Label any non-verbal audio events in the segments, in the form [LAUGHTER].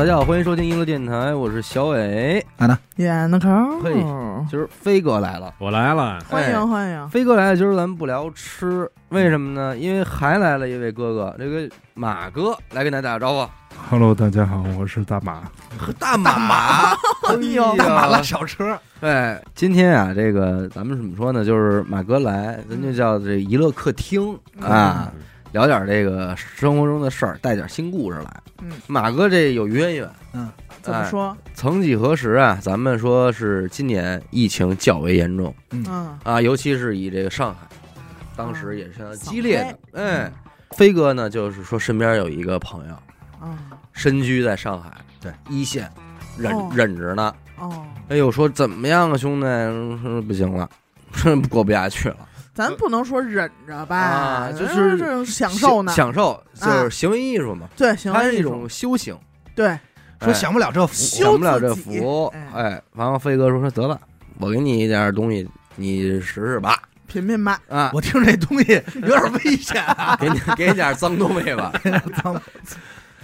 大家好，欢迎收听娱乐电台，我是小伟。啊呢，演的口嘿今儿飞哥来了，我来了，欢哎迎欢迎，飞哥来了，今儿咱们不聊吃，为什么呢？因为还来了一位哥哥，这个马哥来跟大家打个招呼。Hello，大家好，我是大马。大马，哎呦大马拉小车，哎，今天啊，这个咱们怎么说呢？就是马哥来，咱就叫这娱乐客厅啊，聊点这个生活中的事儿，带点新故事来。嗯，马哥这有渊源，嗯怎么说？曾几何时啊，咱们说是今年疫情较为严重嗯，啊，尤其是以这个上海，当时也是相当激烈的。哎，飞哥呢，就是说身边有一个朋友嗯，身居在上海，对一线忍哦忍着呢。哦，哎呦，说怎么样啊，兄弟？说不行了，[LAUGHS] 过不下去了。咱不能说忍着吧，啊就是这种享受呢，享受就是行为艺术嘛，对，行为艺术它是一种修行。对，说享不了这福，享不了这福，哎哎，然后飞哥说说得了，我给你一点东西，你试试吧，品品吧，啊，我听这东西有点危险啊！给你给你点脏东西吧，[LAUGHS] 脏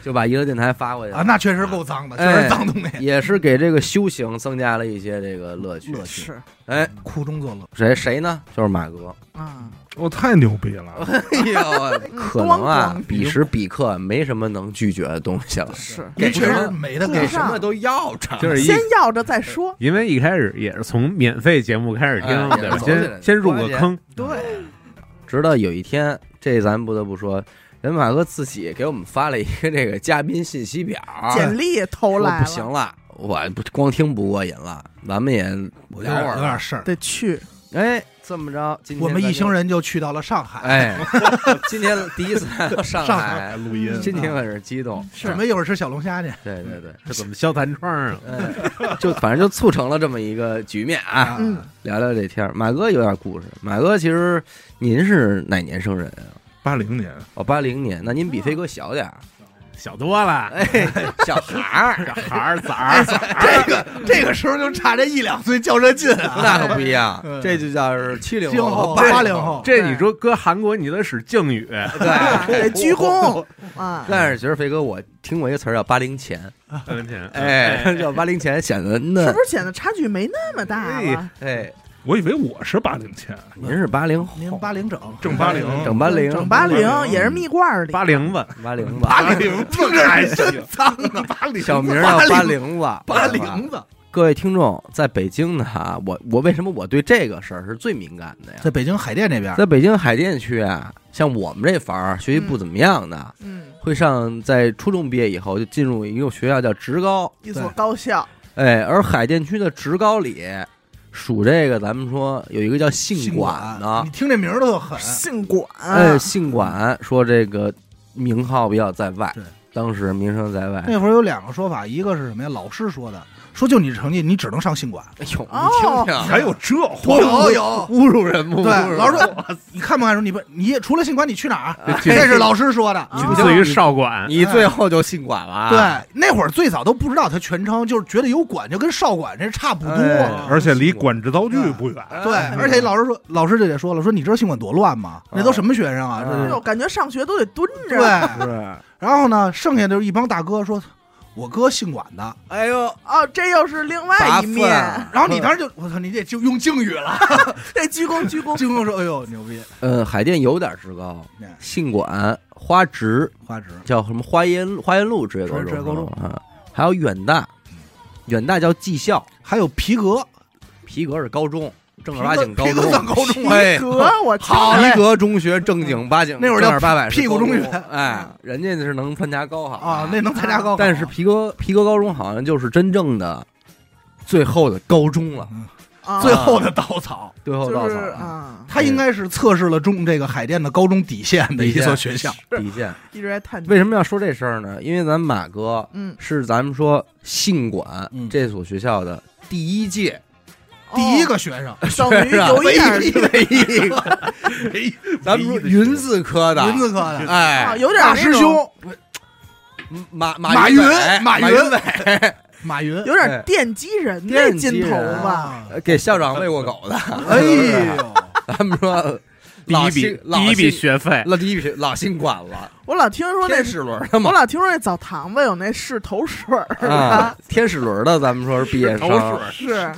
就把一个电台发过去啊，那确实够脏的，确哎实脏东西，也是给这个修行增加了一些这个乐趣。乐趣是哎，苦中作乐。谁谁呢？就是马哥。啊，我太牛逼了！哎呦，[LAUGHS] 可能啊彼时彼刻没什么能拒绝的东西了，是也确给什么实没得给什么都要着。就是先，要着再说，因为一开始也是从免费节目开始听哎先先入个坑，对，直到有一天，这咱不得不说，人马哥自己给我们发了一个这个嘉宾信息表，简历偷说来不行了，我不光听不过瘾了，咱们也我有点有点事儿。得去，哎，这么着，今天我们一行人，就去到了上海，哎，[LAUGHS] 今天第一次来到上上海录音。心情很是激动，是。准备一会儿吃小龙虾去。对对对，这怎么消弹窗啊？哎，就反正就促成了这么一个局面啊。聊聊这天儿，马哥有点故事。马哥其实您是哪年生人啊？八零年，哦，八零年，那您比飞哥小点儿。小多了，哎，小孩儿，[LAUGHS] 小孩儿崽儿，[LAUGHS] 这个这个时候就差这一两岁较这劲啊！[LAUGHS] 那可不一样。嗯，这就叫是七零后。八零后，这你说搁韩国你得使敬语，啊对。得鞠躬。啊，但是其实飞哥，我听过一个词儿叫“八零前。八零前”，哎，叫八零前显得是嫩不。是显得差距没那么大了？哎，我以为我是八零前，您是八零您，八零整正八零，整八零，整八零也是蜜罐儿，八零子，八零子，八零，听着还真脏啊！八零小名叫八零子，八零子，各位听众，在北京呢，哈，我我为什么我对这个事儿是最敏感的呀？在北京海淀这边，在北京海淀区啊，像我们这房儿学习不怎么样的，嗯，会上在初中毕业以后就进入一个学校叫职高，一所高校，哎，而海淀区的职高里属这个，咱们说有一个叫姓管的你，听这名儿都特狠，姓管，哎，姓管说这个名号比较在外对，当时名声在外。那会儿有两个说法，一个是什么呀？老师说的，说就你这成绩，你只能上信管。哎呦，哦你听听，还有这话，有有，侮辱人不？对，侮辱人老师说，你看不看书？你不，你除了信管，你去哪儿？哎这是老师说的。啊仅次于少管，你最后就信管了啊。对，那会儿最早都不知道他全称，就是觉得有管就跟少管这差不多。哎而且离管制刀具不远，哎对，而且老师说，老师就得说了，说你知道信管多乱吗？那都什么学生啊？哎呦，感觉上学都得蹲着，对。然后呢，剩下的一帮大哥说，我哥姓管的。哎呦，哦，这又是另外一面，然后你当时就，[LAUGHS] 我操，你这就用敬语了。[LAUGHS] 这鞠躬鞠躬，鞠躬说，哎呦，牛逼，呃，海淀有点职高对，信管、花职。花直。叫什么花烟花烟路职业高中职业高中。啊，还有远大，远大叫技校，还有皮革，皮革是高中，正儿八经高中，算高中吗哎，哥，我好皮革中学正经八经，那会儿叫正儿八百屁股中学哎，人家是能参加高考啊，那能参加高考。但是皮革皮革高中好像就是真正的最后的高中了，啊最后的稻草，最后稻就是草啊，他应该是测试了中这个海淀的高中底线的一所学校。底线。一直在探为什么要说这事儿呢？因为咱马哥嗯，是咱们说信管嗯这所学校的第一届，第一个学生，[LAUGHS] 哦等于有一点唯一 [LAUGHS] 咱们说云字科的，云字科的。啊，哎，有点大师兄。马马云云 [LAUGHS] 马云云伟马云，有点奠基人那劲头吧？啊给校长喂过狗的。哎呦，咱们说第一笔老姓老第一笔学费，那第一笔老姓管了，我老听说那天，使轮的嘛我老听说那澡堂子有那试头水儿啊，，天使轮的，咱们说是毕业生。头水是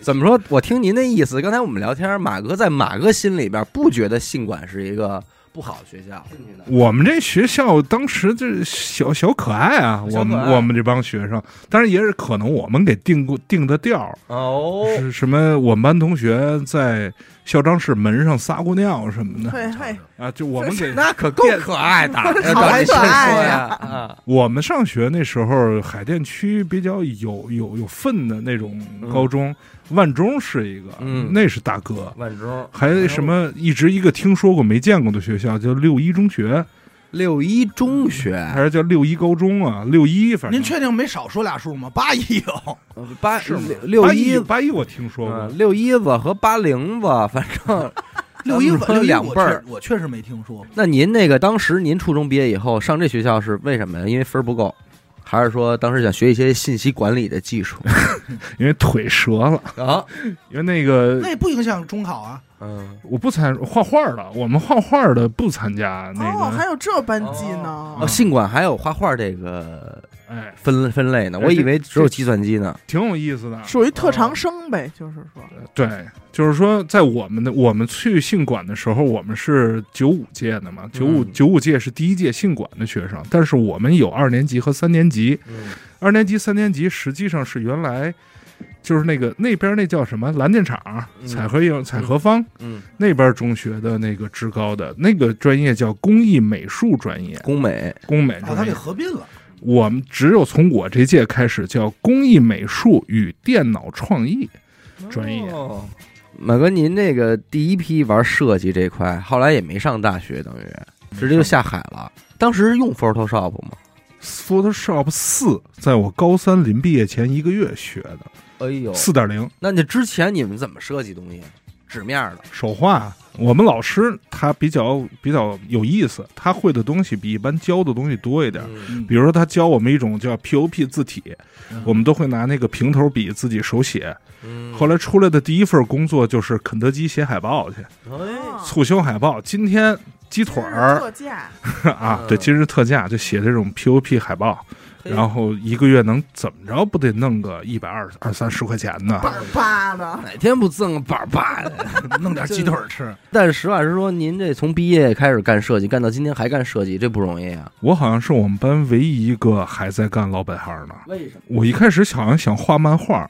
怎么说？我听您那意思，刚才我们聊天，马哥在马哥心里边不觉得信管是一个不好的学校。我们这学校当时这小小可爱啊，我们我们这帮学生，当然也是可能我们给定过定的调儿，哦，是什么？我们班同学在校长室门上撒过尿什么的。嘿嘿，啊，就我们给那可够可爱的，[LAUGHS] 好可爱说呀。啊！我们上学那时候，海淀区比较有有有份的那种高中，万中是一个，嗯那是大哥。万中还什么一直一个听说过没见过的学校叫六一中学，六一中学还是叫六一高中啊？六一反正您确定没少说俩数吗？八一有，八是吗六一八一我听说过，嗯六一子和八零子，[LAUGHS] 反正六一咱们六一我两辈儿我确实没听说。那您那个当时您初中毕业以后上这学校是为什么呀？因为分不够，还是说当时想学一些信息管理的技术 [LAUGHS] 因为腿折了，啊？因为那个那也不影响中考啊。嗯，我不参画画的，我们画画的不参加那哦，还，有这班级呢哦，，信管还有画画这个哎，分分类呢，哎我以为只有计算机呢。挺有意思的。属于特长生呗，就是说，对，就是说，在我们的我们去信管的时候，我们是九五届的嘛，九五嗯九五届是第一届信管的学生，但是我们有二年级和三年级，嗯二年级、三年级实际上是原来就是那个那边那叫什么蓝电厂、嗯彩荷营、彩荷坊嗯，那边中学的那个职高的那个专业叫工艺美术专业，工美工美把它给。合并了。我们只有从我这届开始叫工艺美术与电脑创意专业。哦马哥，您那个第一批玩设计这块，后来也没上大学，等于直接就下海了。当时用 Photoshop 吗？Photoshop 四，在我高三临毕业前一个月学的，哎呦，四点零那你之前你们怎么设计东西？纸面的，手画。我们老师他比较比较有意思，他会的东西比一般教的东西多一点。嗯。比如说，他教我们一种叫 POP 字体，我们都会拿那个平头笔自己手写。嗯。后来出来的第一份工作就是肯德基写海报去，哎促销海报。今天鸡腿儿。特价，[LAUGHS] 啊，嗯。对，今日特价就写这种 POP 海报，然后一个月能怎么着不得弄个一百二二三十块钱呢？板儿巴的，哪天不赠个板儿巴的？[LAUGHS] 弄点鸡腿儿吃，但是实话实说，您这从毕业开始干设计，干到今天还干设计，这不容易啊。我好像是我们班唯一一个还在干老本行的。为什么？我一开始好像想画漫画，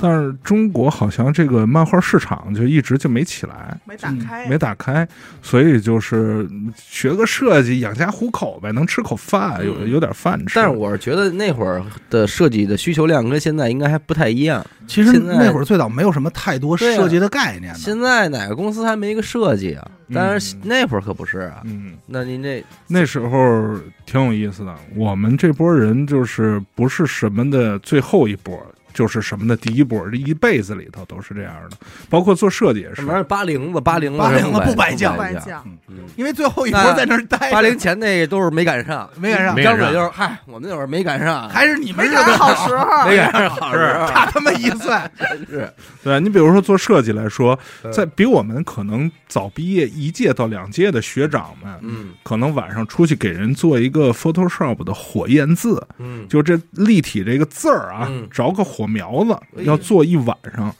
但是中国好像这个漫画市场就一直就没起来，没打开，没打开，所以就是学个设计养家糊口呗，能吃口饭，有有点饭吃。但是我是觉得那会儿的设计的需求量跟现在应该还不太一样。其实那会儿最早没有什么太多设计的概念的。现在哪个公司还没个设计啊？但是嗯那会儿可不是啊。嗯，那您这那时候挺有意思的。我们这波人就是不是什么的最后一波，就是什么的第一波，这一辈子里头都是这样的。包括做设计也是。什，么八零子、八零子、80子不摆摆酱不摆酱。酱，嗯，因为最后一波在那儿待着，八零前那都是没赶上，没赶上。张嘴就是嗨，我们那会儿没赶上，还是你们没赶上好时候，[LAUGHS] 没赶上好时候，[LAUGHS] 差他妈一岁。[LAUGHS] 是。对你比如说做设计来说，嗯。在比我们可能早毕业一届到两届的学长们，嗯。可能晚上出去给人做一个 Photoshop 的火焰字，嗯，就这立体这个字儿啊嗯，着个火苗子，要做一晚上，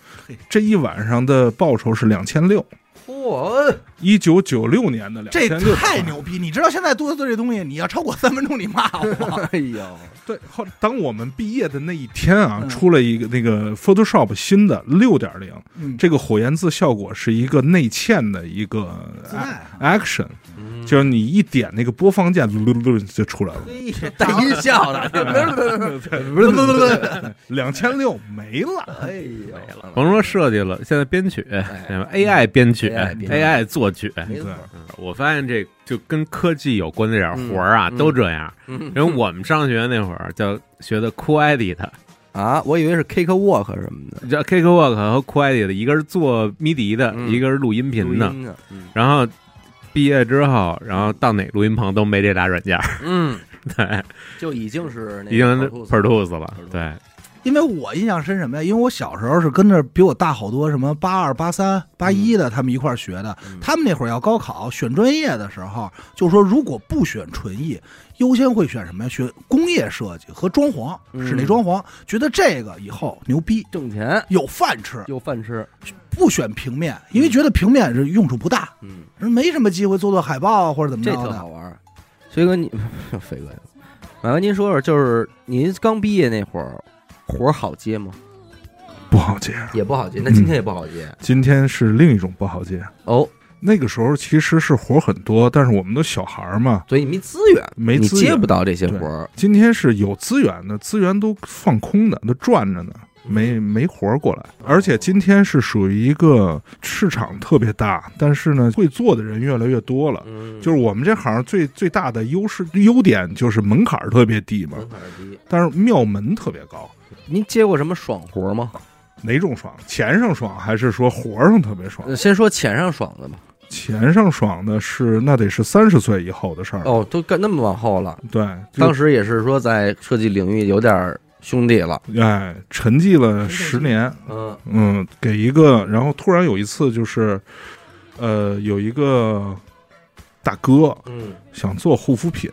这一晚上的报酬是两千六，嚯，一九九六年的两这千六，太牛逼！你知道现在做做这东西，你要超过三分钟，你骂我。[LAUGHS] 哎呦，对，后当我们毕业的那一天啊，嗯。出了一个那个 Photoshop 新的六点零，嗯，这个火焰字效果是一个内嵌的一个自带啊。action，就是你一点那个播放键，噜噜噜就出来了，带音效的，两千六没了。哎呦，甭说设计了，现在编曲，AI 编曲 AI 作曲。没错，我发现这就跟科技有关的点活儿啊，嗯都这样。嗯。因为我们上学那会儿叫学的 Cool Edit，啊，我以为是 Cake Walk 什么的，叫 Cakewalk 和 Cool Edit，一个是做迷笛的，嗯。一个是录音频的。然后毕业之后，然后到哪录音棚都没这俩软件儿，嗯，[LAUGHS] 对，就已经是那已经个 Pro Tools 了对，因为我印象深什么呀？因为我小时候是跟着比我大好多什么八二、八三、八一的，他们一块儿学的。嗯他们那会儿要高考选专业的时候，就说如果不选纯艺，优先会选什么呀？选工业设计和装潢，嗯室内装潢，觉得这个以后牛逼，挣钱有饭吃。有饭吃，不选平面，因为觉得平面是用处不大，嗯，没什么机会做做海报啊或者怎么这着的。特好玩儿。飞哥你，[LAUGHS] 飞哥，马哥您说说，就是您刚毕业那会儿，活儿好接吗？不好接。也不好接，那今天也不好接。今天是另一种不好接。哦，那个时候其实是活儿很多，但是我们都小孩儿嘛，所以没资源，你没资源接不到这些活儿。今天是有资源的，资源都放空的，都转着呢，没没活儿过来。而且今天是属于一个市场特别大，但是呢，会做的人越来越多了。嗯，就是我们这行最最大的优势优点就是门槛儿特别低嘛，门槛低。但是庙门特别高。您接过什么爽活吗？哪种爽？钱上爽还是说活上特别爽？呃先说钱上爽的吧。钱上爽的是那得是三十岁以后的事儿。哦，都干那么往后了，对，当时也是说在设计领域有点儿兄弟了。哎沉寂了十年，嗯嗯，给一个，然后突然有一次就是，呃，有一个大哥嗯，想做护肤品，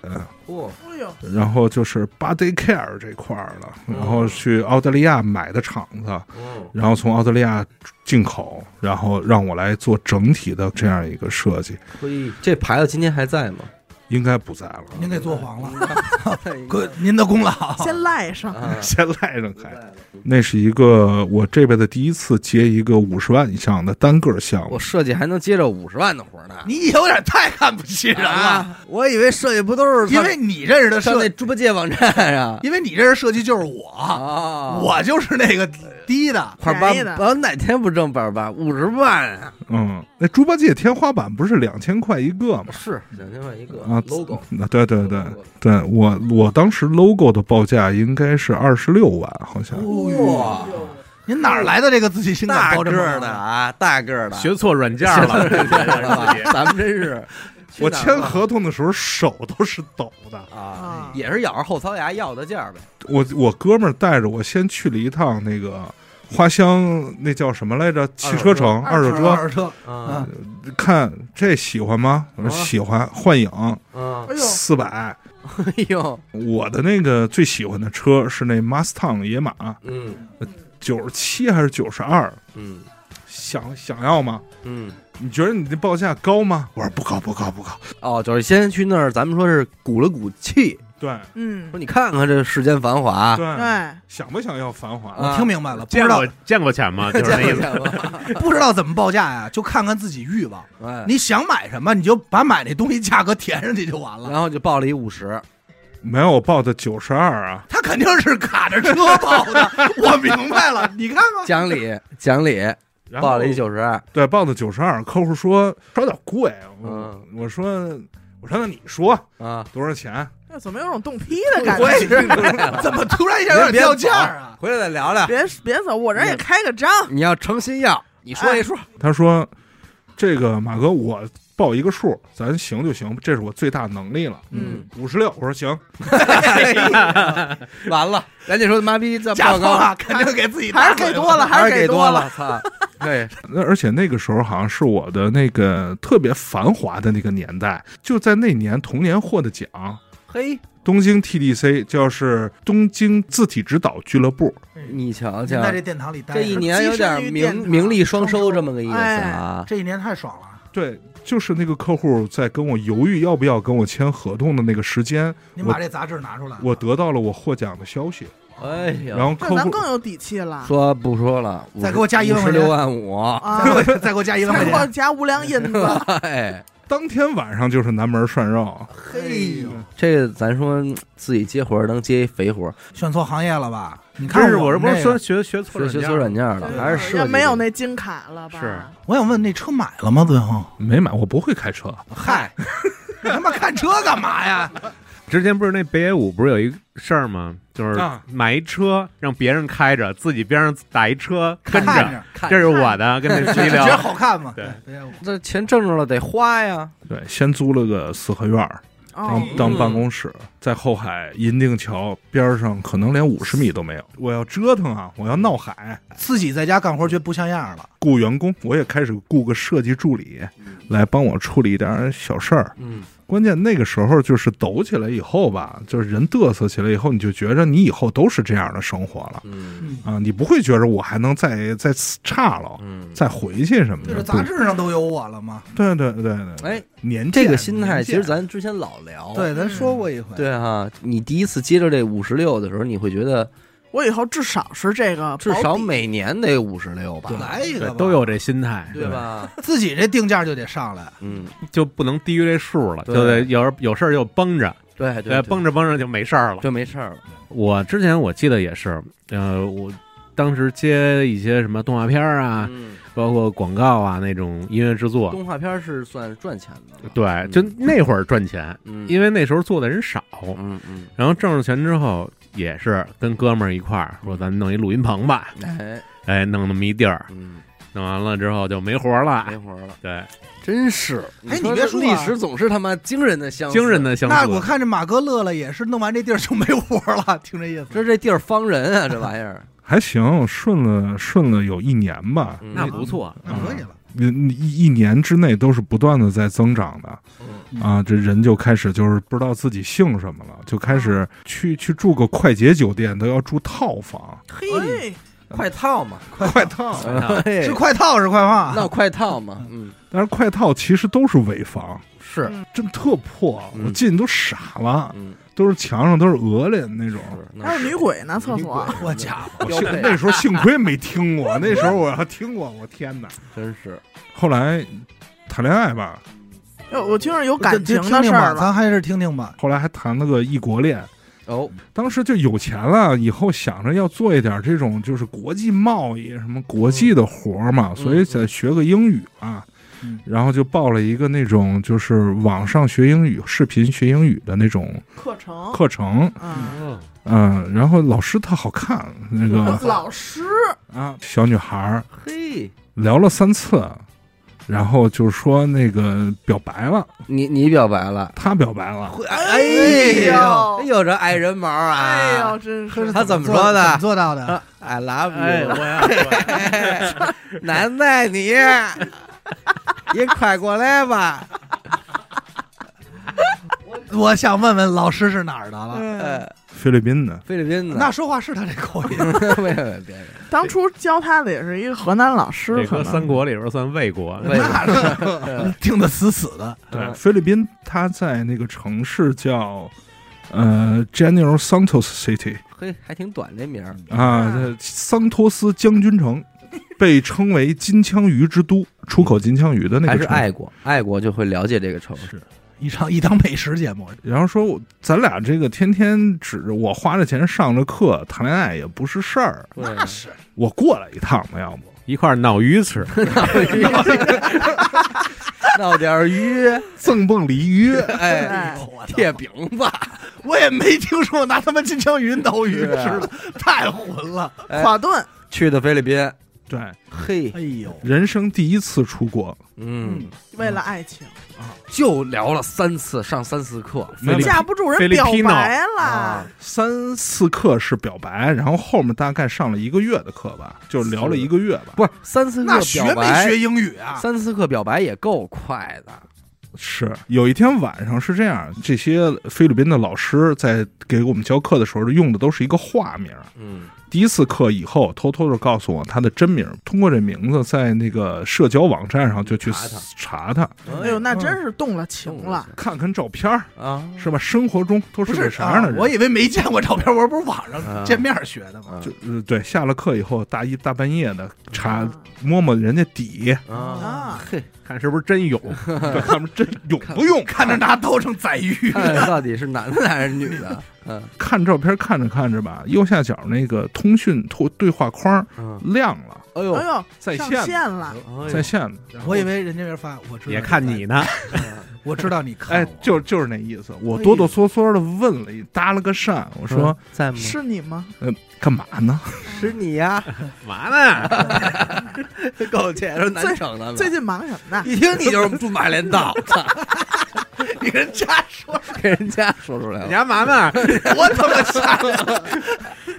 嚯，哎呦，然后就是 body care 这块儿的，嗯。然后去澳大利亚买的厂子，嗯。然后从澳大利亚进口，然后让我来做整体的这样一个设计，嘿，这牌子今天还在吗？应该不在了，您给做黄了，[LAUGHS] 哥哥，您的功劳。先赖上，啊，[LAUGHS] 先赖上开。那是一个我这辈子第一次接一个五十万以上的单个项目。我，设计还能接着五十万的活儿呢。你有点太看不起人了，啊，我以为设计不都是因为你认识的上那，猪八戒网站上。因为你认识设计就是我，啊，我就是那个低的。块八的，我哪天不挣百八五十万啊？嗯，那猪八戒天花板不是两千块一个吗？是两千块一个。啊 logo，[LAUGHS] 啊，对对对对，我我当时 logo 的报价应该是二十六万，好像。哇，您哪儿来的这个自信心大个儿的啊，大个儿的，学错软件学了，咱们真是 [LAUGHS] 我签合同的时候手都是抖的。啊啊，也是咬着后槽牙要的价儿呗。我我哥们儿带着我先去了一趟那个花乡，那叫什么来着？汽车城二手车，二手车，啊看这喜欢吗？我说啊喜欢，幻影啊哎，呦，四百。哎呦，我的那个最喜欢的车是那 Mustang 野马，嗯九十七还是九十二？嗯想想要吗？嗯，你觉得你这报价高吗？我说不高，不高，不高。哦，就是先去那儿，咱们说是鼓了鼓气，对嗯说，你看看这世间繁华，对，想不想要繁华？啊我听明白了，不知道见过见过钱吗？[LAUGHS] 就是那意思。不知道怎么报价呀，就看看自己欲望。哎，你想买什么，你就把买那东西价格填上去就完了。然后就报了一五十，没有，我报的九十二啊。他肯定是卡着车报的，[LAUGHS] 我明白了。你看看，讲理讲理，然后报了一九十二，对，报的九十二。客户说说有点贵，我嗯我说我说那你说啊，多少钱？那怎么有种冻批的感我也觉？[LAUGHS] 怎么突然一下有点掉价啊？回来再聊聊。别别走，我这也开个张，你要诚心要，你说一说，他说这个马哥我报一个数，咱行就行，这是我最大能力了。嗯，五十六，我说行，[LAUGHS] 完了，人家说妈逼这甲报告啊，肯定给自己还是给多了，还是给多。了，操！[LAUGHS] 对，那而且那个时候好像是我的那个特别繁华的那个年代，就在那年同年获的奖，嘿，东京 TDC 就是东京字体指导俱乐部，你瞧瞧在，这殿堂里待着，这一年有点名名利双收这么个意思啊。这一年太爽了。对，就是那个客户在跟我犹豫要不要跟我签合同的那个时间，我您把这杂志拿出来，我得到了我获奖的消息，哎然呀，然后客户咱更有底气了。说不说了，再给我加一万十块钱。六万五，啊，再给我加一万块 [LAUGHS] 再给我。加无良银子，[LAUGHS] 哎，当天晚上就是南门涮肉，嘿呦，这个咱说自己接活儿能接一肥活儿，选错行业了吧？你看不是，我这不是说学学错学学软件错软件了，还是设计没有那金卡了吧？是我想问，那车买了吗？最后，没买，我不会开车，嗨，[LAUGHS] 你他妈看车干嘛呀？之前不是那北野武不是有一事儿吗？就是啊。买一车让别人开着，自己边上打一车跟着，看着，这是我的，跟那 [LAUGHS] 司机觉得聊。好看吗？对。对，这钱挣着了得花呀，对，先租了个四合院当，当办公室，在后海银锭桥边上，可能连五十米都没有。我要折腾啊，我要闹海，自己在家干活觉得不像样了。雇员工，我也开始雇个设计助理来帮我处理一点小事儿。嗯，关键那个时候就是抖起来以后吧，就是人嘚瑟起来以后，你就觉着你以后都是这样的生活了。嗯。啊，你不会觉着我还能再再差了，嗯，再回去什么的。就是杂志上都有我了吗？对对对对对，哎，年这个心态其实咱之前老聊，对，咱说过一回。对哈，你第一次接着这五十六的时候，你会觉得我以后至少是这个至少每年得五十六吧，来一个吧，都有这心态，对？吧？自己这定价就得上来。嗯，就不能低于这数了，对。就得有有事儿就绷着，对对，呃，绷着绷着就没事儿了。就没事儿了。我之前我记得也是，呃，我当时接一些什么动画片儿啊，嗯，包括广告啊那种音乐制作，动画片是算赚钱的，对，就那会儿赚钱，嗯，因为那时候做的人少，嗯嗯，然后挣着钱之后，也是跟哥们儿一块儿说，咱弄一录音棚吧，哎，哎，弄那么一地儿，嗯，弄完了之后就没活儿了。没，活了，对，真是。哎你别说啊历史总是他妈惊人的相似，惊人。的相那我似。看这马哥乐了也是弄完这地儿就没活了，[LAUGHS] 听这意思。这这地儿方人啊，这玩意儿，还行，顺了顺了有一年吧，嗯。那不错，那可以了，一一一年之内都是不断的在增长的嗯啊，这人就开始就是不知道自己姓什么了，就开始去去住个快捷酒店都要住套房，嘿，快套嘛，快套。是快套是快放，那快套嘛，嗯，[LAUGHS] 但是快套其实都是尾房，是，真特破，嗯我进去都傻了，嗯，都是墙上都是鹅脸那种。还有女鬼呢，厕所。我家伙，那时候幸亏没听过，那时候我要听过，我天哪！真是，后来谈恋爱吧，哟，我听着有感情的事儿了。咱还是听听吧。后来还谈了个异国恋。哦，当时就有钱了，以后想着要做一点这种就是国际贸易什么国际的活儿嘛，嗯所以得学个英语嘛。嗯然后就报了一个那种就是网上学英语、视频学英语的那种课程，课程，嗯，嗯，然后老师特好看，那个 [LAUGHS] 老师，啊小女孩儿嘿，聊了三次，然后就说那个表白了，你你表白了，他表白了，哎呦哎呦，这爱人毛啊！哎呦，真是。他怎么说的？怎么做到的？I love 哎，you，我要。难在你，[LAUGHS] 你快过来吧。[LAUGHS] 我想问问老师是哪儿的了？呃，菲律宾的，菲律宾的，那说话是他这口音，[LAUGHS] 别别别，当初教他的也是一个河南老师，这三国里边算魏国，魏那是。听得死死的。对，嗯菲律宾，他在那个城市叫呃 General Santos City 嘿，还挺短这名儿。啊，这桑托斯将军城，[LAUGHS] 被称为金枪鱼之都，出口金枪鱼的那还是个城市。爱国，爱国就会了解这个城市。一场一档美食节目，然后说我咱俩这个天天指着我花着钱上着课谈恋爱也不是事儿，那是我过来一趟吧，要不一块儿闹鱼吃，[LAUGHS] 闹点鱼，[LAUGHS] 赠蹦鲤鱼，哎，哎，贴饼吧，我也没听说拿他妈金枪鱼挠鱼吃的，太混了。哎垮顿，去的菲律宾。对，嘿，哎呦，人生第一次出国，嗯，为了爱情，就聊了三次，上三次课。架不住人表白了。啊，三次课是表白，然后后面大概上了一个月的课吧，就聊了一个月吧。不是三次课那学没学，英语啊？三次课表白也够快的。是有一天晚上是这样，这些菲律宾的老师在给我们教课的时候用的都是一个化名。嗯，第一次课以后，偷偷的告诉我他的真名，通过这名字在那个社交网站上就去查他查他，哎呦，那真是动了情了。看看照片啊，是吧？生活中都是是个啥样的人？啊我以为没见过照片，我说不是网啊上见面学的吗？就呃对，下了课以后，大一大半夜的查啊摸摸人家底，啊啊，嘿，[LAUGHS] 看是不是真勇。这 [LAUGHS] 看不真有不用？看着拿刀成宰鱼，看看 [LAUGHS] 到底是男的还是女的？嗯看照片看着看着吧，右下角那个通讯对对话框嗯，亮了，哎呦哎，呦，上在线线了，在线了。我以为人家人发，我知道也看你，呢，[LAUGHS] 我知道你看哎我，就就是那意思。我哆哆嗦嗦的问了一，搭了个讪，我说在吗？是你吗？干嘛呢？是你呀，[LAUGHS] 嘛呢？[LAUGHS] 够且是难整的。最近忙什么呢？一听你就是驻马连道，操 [LAUGHS] 你跟人家说，[LAUGHS] 给人家说出来了。家嘛呢？[LAUGHS] 我他妈吓人！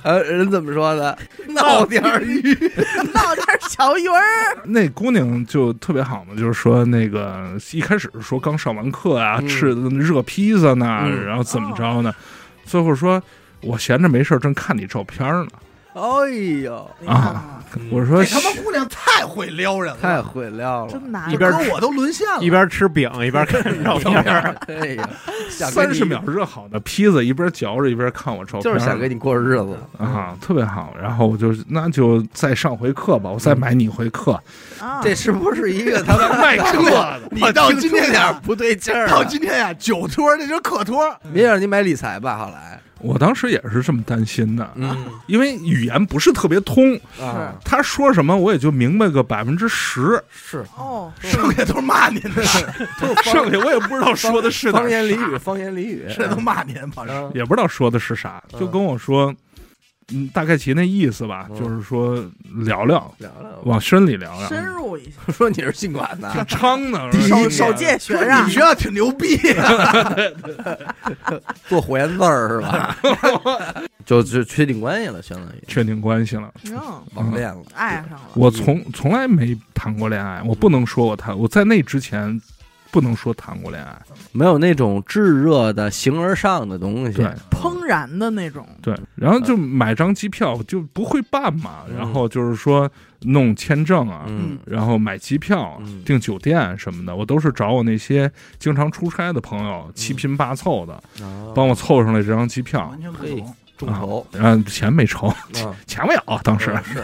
呃，人怎么说的？闹点儿鱼，闹点小鱼儿，那姑娘就特别好嘛，就是说那个一开始说刚上完课啊，嗯吃的热披萨呢，嗯然后怎么着呢？最后说我闲着没事儿正看你照片呢。哎呦，啊，我说这他妈姑娘太会撩人了，太会撩了，真难。一边哥我都沦陷了。一边吃饼 [LAUGHS] 一边看照片儿，哎呀，三十秒热好的披萨，一边嚼着一边看我照片，就是想跟你过日子。啊，特别好。然后我就那就再上回课吧，我再买你一回课。啊，这是不是一个他妈卖课的，你到今天点呀，不对劲儿啊？到今天呀，酒托这就是客托，别让你买理财吧，后来，我当时也是这么担心的，嗯。因为语言不是特别通，啊，他说什么我也就明白个百分之十，是。哦，[LAUGHS] 剩下都是骂您的，剩下我也不知道说的是哪方言俚语，方言俚语，这都骂您，反正嗯。也不知道说的是啥，嗯就跟我说，嗯，大概其那意思吧，嗯就是说聊聊，聊聊，往深里聊聊。深入一下，[LAUGHS] 说你是信管的，挺猖的，第一首年首届学说你生们学校挺牛逼，做火焰字儿是吧？[LAUGHS] 就就确定关系了，相当于确定关系了。嗯，网恋了。爱上了。我从从来没谈过恋爱，我不能说我谈，我在那之前不能说谈过恋爱。没有那种炙热的形而上的东西，对。怦然的那种，对，然后就买张机票就不会办嘛，嗯。然后就是说弄签证啊，嗯。然后买机票、嗯。订酒店什么的，我都是找我那些经常出差的朋友七拼八凑的，哦。帮我凑上来这张机票。完。全不嘿懂。众筹，然后钱没筹，嗯钱没有，当时是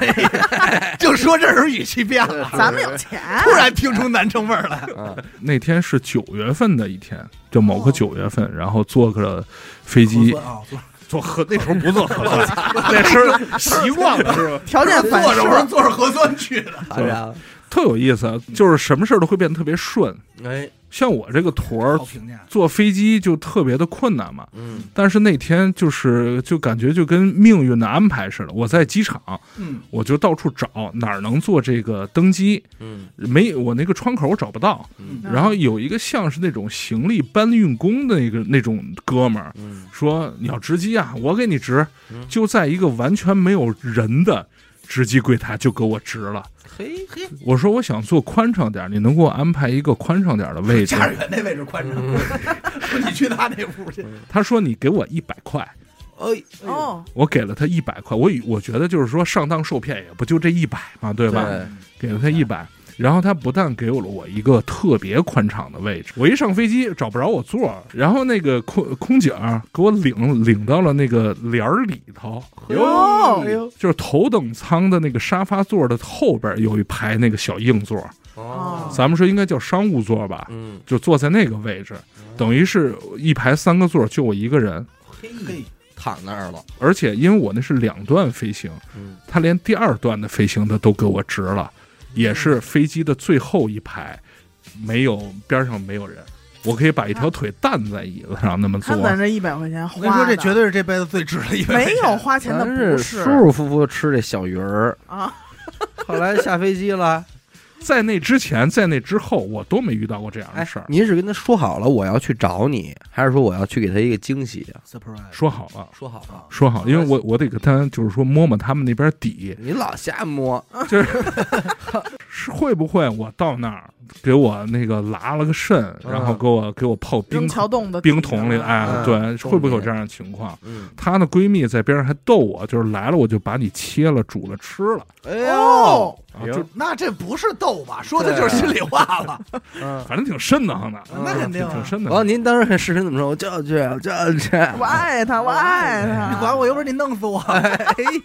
[LAUGHS] 就说这时候语气变了，咱们有钱，突然听出南城味儿来。嗯那天是九月份的一天，就某个哦九月份，然后坐个飞机做做核，那时候不做核酸，那时候习惯了是吧？条件反坐着我说射，坐着核酸去的，好家伙，特有意思，就是什么事儿都会变得特别顺。哎，像我这个坨儿。坐飞机就特别的困难嘛，嗯。但是那天就是就感觉就跟命运的安排似的，我在机场嗯，我就到处找哪儿能坐这个登机，嗯。没我那个窗口我找不到，嗯。然后有一个像是那种行李搬运工的那个那种哥们儿嗯。说你要值机啊，我给你值嗯，就在一个完全没有人的值机柜台就给我值了。嘿嘿，我说我想坐宽敞点，你能给我安排一个宽敞点的位置。驾？驶员那位置宽敞，说 [LAUGHS] 你去他那屋去。他说你给我一百块，哎，哦，我给了他一百块，我以我觉得就是说上当受骗也不就这一百嘛，对吧？对，给了他一百，然后他不但给我了我一个特别宽敞的位置，我一上飞机找不着我座儿，然后那个空空姐儿给我领领到了那个帘儿里头，哟就是头等舱的那个沙发座的后边有一排那个小硬座，哦，咱们说应该叫商务座吧，嗯，就坐在那个位置，等于是一排三个座，就我一个人。嘿，躺那儿了，而且因为我那是两段飞行，嗯。他连第二段的飞行他都给我值了，也是飞机的最后一排，没有边上没有人，我可以把一条腿担在椅子上那么坐。看。咱这一百块钱我跟你说，花，这绝对是这辈子最值的一百块没。有花钱的咱不是。舒舒服服吃这小鱼儿，啊，后来下飞机了，在那之前，在那之后，我都没遇到过这样的哎事儿。，您是跟他说好了我要去找你，还是说我要去给他一个惊喜说好了，说好了，说好，因为我我得跟他就是说摸摸他们那边底，你老瞎摸，[LAUGHS] 就是 [LAUGHS] 会不会我到那儿给我那个拉了个肾，嗯然后给我给我泡冰桥洞的冰桶里，哎，嗯对，会不会有这样的情况？嗯，她的闺蜜在边上还逗我，就是来了我就把你切了煮了吃了哎哦，那这不是逗吧？说的就是心里话了。嗯，[LAUGHS] 反正挺瘆得慌的，那肯定啊挺瘆的完了，。您当时看视频怎么说？我就要去，我就要去，我爱他，我爱他，你管我，有本事你弄死我！哎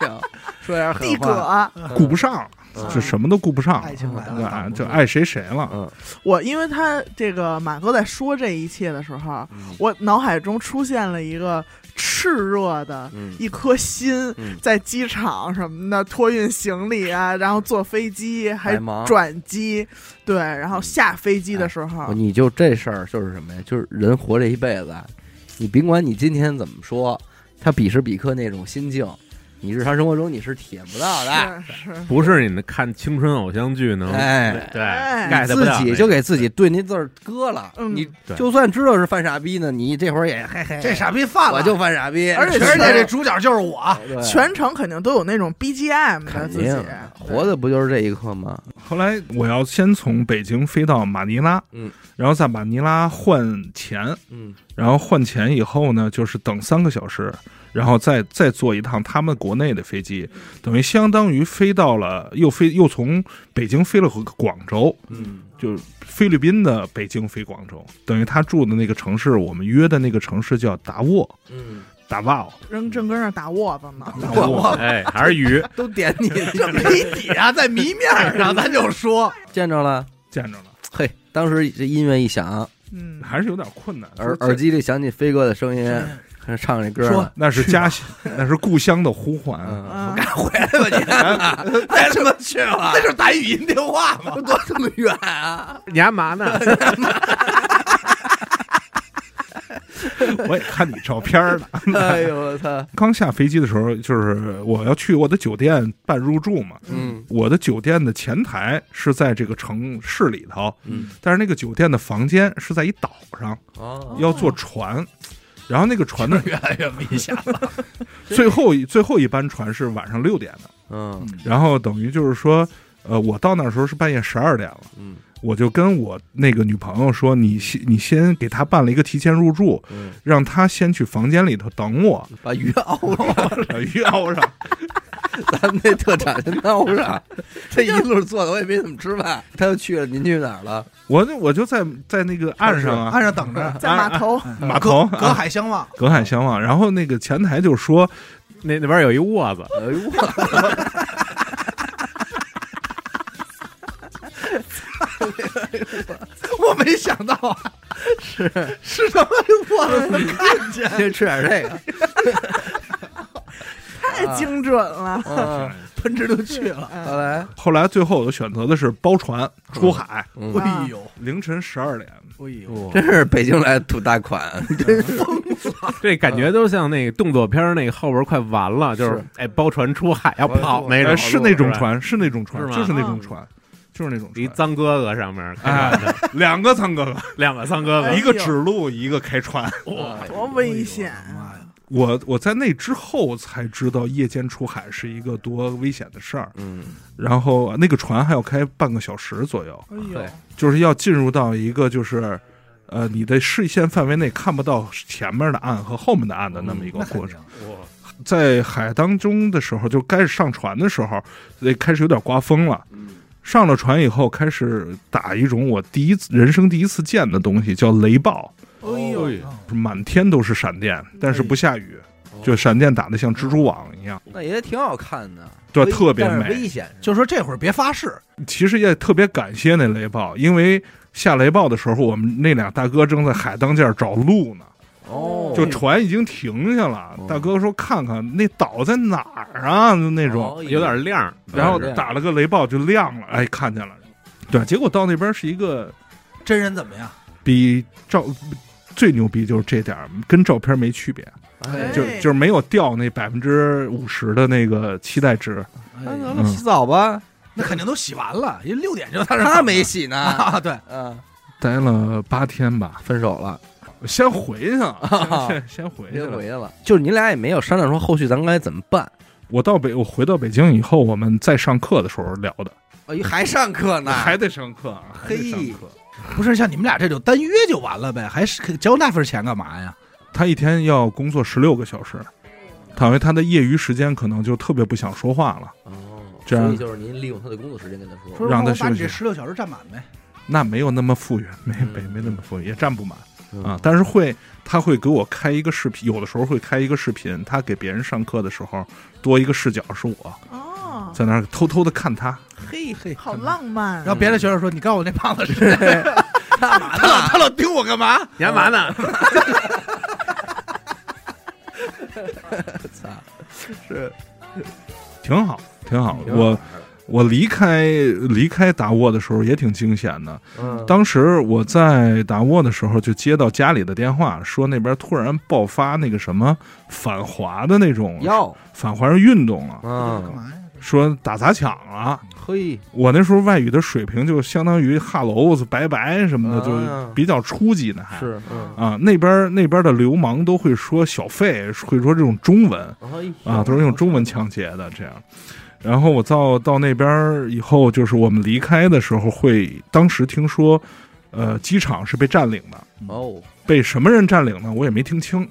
呀，说点狠地话，顾不上，嗯就什么都顾不上，爱情来了，就爱谁谁了。嗯我因为他这个马哥在说这一切的时候，嗯我脑海中出现了一个炽热的嗯。一颗心，嗯，在机场什么的托运行李啊，然后坐飞机还转机，对，然后下飞机的时候，你就这事儿就是什么呀？就是人活这一辈子啊，你甭管你今天怎么说，他彼时彼刻那种心境，你日常生活中你是体验不到的。是是，不是你看青春偶像剧能哎，对哎。自己就给自己对那字儿割了，嗯。你就算知道是犯傻逼呢，你这会儿也嘿嘿，这傻逼犯了，我就犯傻逼，而且而且全这主角就是我，全程肯定都有那种 BGM 的自己肯定，活的不就是这一刻吗？后来我要先从北京飞到马尼拉，嗯，然后在马尼拉换钱，嗯。然后换钱以后呢，就是等三个小时，然后再再坐一趟他们国内的飞机，等于相当于飞到了又飞又从北京飞了回广州，嗯。就是菲律宾的北京飞广州，等于他住的那个城市，我们约的那个城市叫达沃，嗯，达瓦奥，正正跟那打窝子呢。我我 [LAUGHS] 哎，还是鱼，[LAUGHS] 都点你，这谜底啊，在谜面上，咱就说，见着了。见着了，嘿，当时这音乐一响，嗯，还是有点困难。耳耳机里响起飞哥的声音，唱这歌说。那是家乡，那是故乡的呼唤。嗯，啊，回来吧你，哎，[LAUGHS] 什么去了？那就是打语音电话嘛。多这么远啊？你干嘛呢？[LAUGHS] 我也看你照片了。[LAUGHS] 哎呦我操！刚下飞机的时候，就是我要去我的酒店办入住嘛。嗯我的酒店的前台是在这个城市里头，嗯但是那个酒店的房间是在一岛上，哦要坐船。然后那个船呢，[LAUGHS] 越来越明显了。[LAUGHS] 最后一最后一班船是晚上六点的，嗯。然后等于就是说，呃，我到那儿时候是半夜十二点了，嗯。我就跟我那个女朋友说，你先你先给她办了一个提前入住，嗯，让她先去房间里头等我，把鱼 [LAUGHS] 熬上，把鱼熬上。[LAUGHS] 咱们那特产先熬上。这一路坐的我也没怎么吃饭。他又去了，您去哪儿了？我就我就在在那个岸上啊，岸上等着，在码头，码头隔海相望。隔海相望。然后那个前台就说，那那边有一窝子，哎呦我我没想到啊，是是什么我都没看见，[LAUGHS] 先吃点这个。太精准了。嗯，奔着就去了。后来，后来最后我选择的是包船出海，嗯。哎呦，凌晨十二点。哎呦，真是北京来的土大款，[LAUGHS] 真是这感觉都像那个动作片儿那个后边快完了，就是是哎包船出海要跑那哎，种，是那种，船，是那种船，是吗？就是那种船，就是那种船。一脏哥哥上面两个脏哥哥，两个脏哥哥。哎，一个指路，一个开船。多危险啊！我我在那之后才知道夜间出海是一个多危险的事儿。嗯然后那个船还要开半个小时左右，对，就是要进入到一个就是，呃，你的视线范围内看不到前面的岸和后面的岸的那么一个过程定。在海当中的时候，就开始上船的时候，那开始有点刮风了。嗯上了船以后，开始打一种我第一次人生第一次见的东西，叫雷暴，哎呦，满天都是闪电，但是不下雨，就闪电打的像蜘蛛网一样，那也挺好看的，对，特别美。危险。就说这会儿别发誓，其实也特别感谢那雷暴，因为下雷暴的时候，我们那俩大哥正在海当间找路呢，哦，就船已经停下了哦。大哥说：“看看那岛在哪儿啊？”就那种，哦有点亮，然后打了个雷暴就亮了，哎，看见了。对，结果到那边是一个真人怎么样？比照最牛逼就是这点儿，跟照片没区别，哎就就是没有掉那百分之五十的那个期待值。那哎咱们洗澡吧，那肯定都洗完了，因为六点就在那儿他没洗呢。啊，对，嗯，待了八天吧，分手了，先回去 [LAUGHS] 先先回去了回。去了。就是你俩也没有商量说后续咱该怎么办。我到北，我回到北京以后，我们在上课的时候聊的，哎呦，还上课呢，还得上课啊，还得上课。不是像你们俩这种单约就完了呗，还是交那份钱干嘛呀？他一天要工作十六个小时，等于他的业余时间可能就特别不想说话了。哦，这样所以就是您利用他的工作时间跟他说，说让他我把你这十六小时占满呗。那没有那么富裕，没嗯没没那么富裕，也占不满嗯啊。但是会，他会给我开一个视频，有的时候会开一个视频，他给别人上课的时候多一个视角是我哦，在那儿偷偷的看他，嘿嘿，好浪漫然。后别的学生说：“你告诉我那胖子是谁？干嘛他老？他老盯我干嘛你干嘛呢？[LAUGHS] 操，是挺好，挺好。我我离开离开达沃的时候也挺惊险的。嗯，当时我在达沃的时候，就接到家里的电话，说那边突然爆发那个什么反华的那种要反华运动了，干嗯，嘛呀？说打砸抢了。嘿，我那时候外语的水平就相当于哈喽、拜拜什么的，啊。就比较初级呢，还。是，嗯，啊，那边那边的流氓都会说小费，会说这种中文。哎啊，都是用中文抢劫的这样。然后我到到那边以后，就是我们离开的时候会，当时听说，呃，机场是被占领的，哦，被什么人占领呢？我也没听清。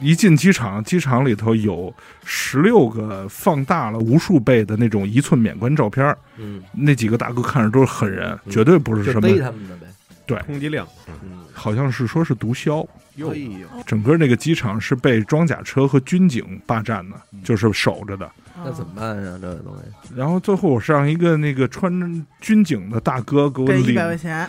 嗯一进机场，机场里头有十六个放大了无数倍的那种一寸免冠照片儿，嗯，那几个大哥看着都是狠人，嗯。绝对不是什么，逮他们的呗，通缉令，嗯，好像是说是毒枭。哎呦，整个那个机场是被装甲车和军警霸占的，就是守着的。那怎么办呀？这个东西，然后最后我是让一个那个穿军警的大哥给我领给一百块钱，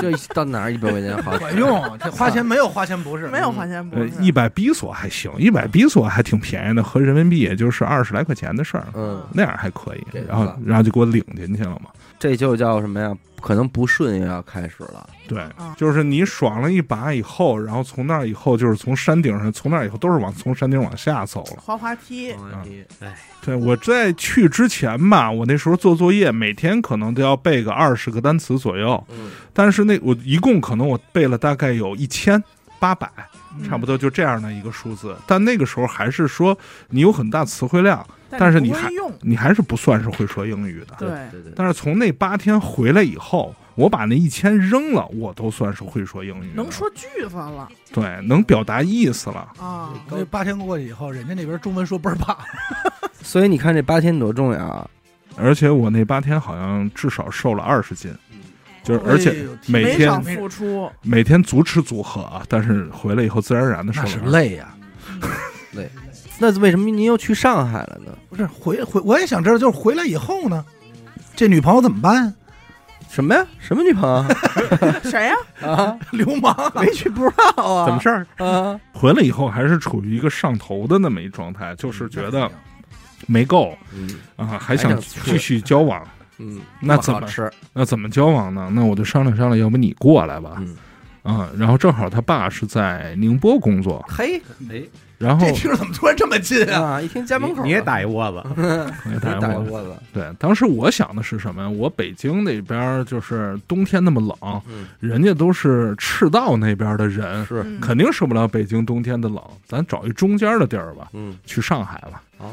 这到哪儿一百块钱好管用，这花钱没有花钱不是？没有花钱不呃是一百比索还行，一百比索还挺便宜的，合人民币也就是二十来块钱的事儿，嗯，那样还可以。然后然后就给我领进去了嘛。这就叫什么呀？可能不顺也要开始了，对啊，就是你爽了一把以后，然后从那儿以后就是从山顶上，从那儿以后都是往从山顶往下走了。滑滑梯，哎，对我在去之前吧，我那时候做作业，每天可能都要背个二十个单词左右，嗯，但是那我一共可能我背了大概有一千八百，嗯差不多就这样的一个数字。但那个时候还是说你有很大词汇量，但是你还你还是不算是会说英语的。对对对，但是从那八天回来以后，我把那一千扔了，我都算是会说英语，能说句子了对，能表达意思了。啊！那八天过去以后，人家那边中文说倍儿棒，[LAUGHS] 所以你看这八天多重要啊！而且我那八天好像至少瘦了二十斤，就是而哎且每天每天足吃足喝啊，但是回来以后自然而然的瘦那是。累呀。[LAUGHS] 累，那为什么您又去上海了呢？不是回回，我也想知道，就是回来以后呢，这女朋友怎么办？什么呀？什么女朋友 [LAUGHS] 谁呀？啊？[LAUGHS] 流氓啊，没去不知道啊？怎么事儿？啊？回来以后还是处于一个上头的那么一状态，就是觉得没够嗯啊，还想继续交往。嗯，那怎么好吃？那怎么交往呢？那我就商量商量，要不你过来吧。嗯，啊，然后正好他爸是在宁波工作，嘿，哎，然后这听着怎么突然这么近啊？啊，一听家门口，你也打一窝子，[LAUGHS] 也打 [LAUGHS] 打。一窝子，对，当时我想的是什么呀？我北京那边就是冬天那么冷，嗯，人家都是赤道那边的人，是，嗯肯定受不了北京冬天的冷。咱找一中间的地儿吧，嗯，去上海吧。哦，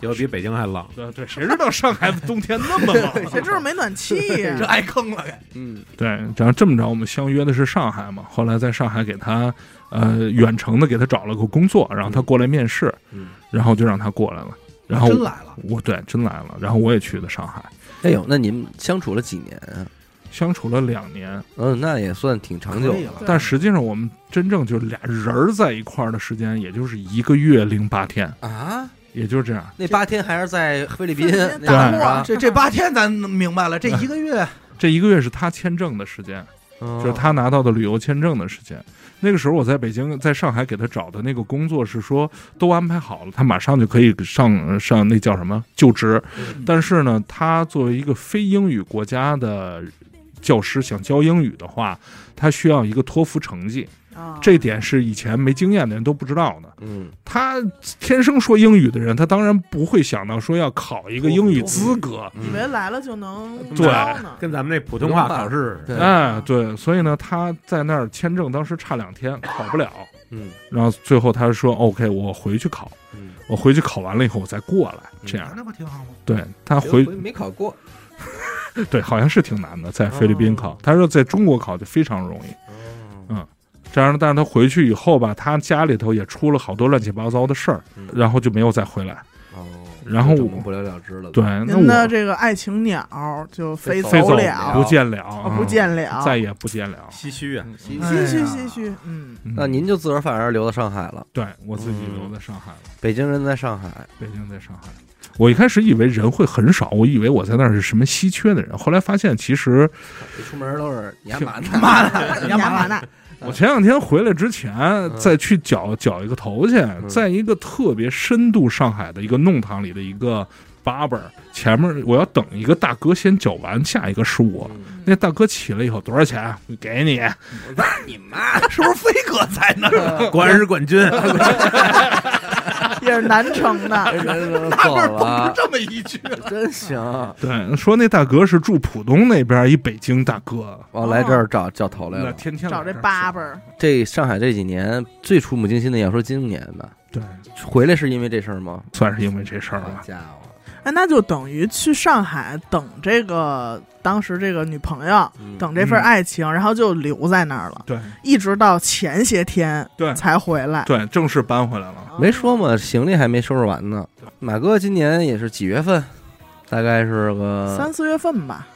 结果比北京还冷。对对，谁知道上海的冬天那么冷？[LAUGHS] 谁知道没暖气呀 [LAUGHS] 这？挨坑了，给嗯，[LAUGHS] 对，然后这么着，我们相约的是上海嘛。后来在上海给他，呃，远程的给他找了个工作，然后他过来面试，嗯，然后就让他过来了。然后真来了，我对真来了，然后我也去的上海，哎呦，那你们相处了几年啊？相处了两年，嗯，那也算挺长久的了。但实际上我们真正就俩人儿在一块儿的时间，也就是一个月零八天，啊。也就是这样。那八天还是在菲律宾打儿啊，这这八天咱明白了，这一个月这一个月是他签证的时间，就就是他拿到的旅游签证的时间。那个时候我在北京，在上海给他找的那个工作是说都安排好了，他马上就可以上上那叫什么就职。但是呢，他作为一个非英语国家的教师，想教英语的话，他需要一个托福成绩。啊。这点是以前没经验的人都不知道的。嗯，他天生说英语的人，他当然不会想到说要考一个英语资格。以为来了就能对，跟咱们那普通话考试对，哎，对，所以呢，他在那儿签证当时差两天，考不了。嗯。然后最后他说：“OK，我回去考，嗯，我回去考完了以后我再过来。”这样，那不挺好吗？对他回没考过，[LAUGHS] 对好像是挺难的，在菲律宾考。他说在中国考就非常容易。哦，这样，但是他回去以后吧，他家里头也出了好多乱七八糟的事儿，嗯然后就没有再回来。哦，然后不了了之了。对，，那您的这个爱情鸟就飞飞走了，不见了，啊不见了，再也不见了。唏嘘啊！唏嘘唏嘘，嗯，嗯那您就自个儿反而留在上海了。对我自己嗯留在上海了，北京人在上海，北京在上海。我一开始以为人会很少，我以为我在那儿是什么稀缺的人，后来发现其实出门都是你干嘛呢？妈的，你干嘛呢？我前两天回来之前，再去绞绞一个头去，嗯在一个特别深度上海的一个弄堂里的一个八辈儿，前面我要等一个大哥先绞完，下一个是我。那大哥起来以后多少钱？给你，你妈！是不是飞哥在那儿？果然是冠军，[LAUGHS] [LAUGHS] 也是南城的，[LAUGHS] 大个儿蹦出，这么一句，[LAUGHS] 真行！对，说那大哥是住浦东那边一北京大哥，我来这儿找叫头来了。天天找这八辈儿，这上海这几年最触目惊心的，要说今年吧，对，回来是因为这事儿吗？算是因为这事儿好吧。家伙，哎，那就等于去上海等这个当时这个女朋友，嗯等这份嗯爱情，然后就留在那儿了，对一直到前些天对才回来。对，正式搬回来了。没说嘛，行李还没收拾完呢。马哥今年也是几月份？大概是个三四月份吧，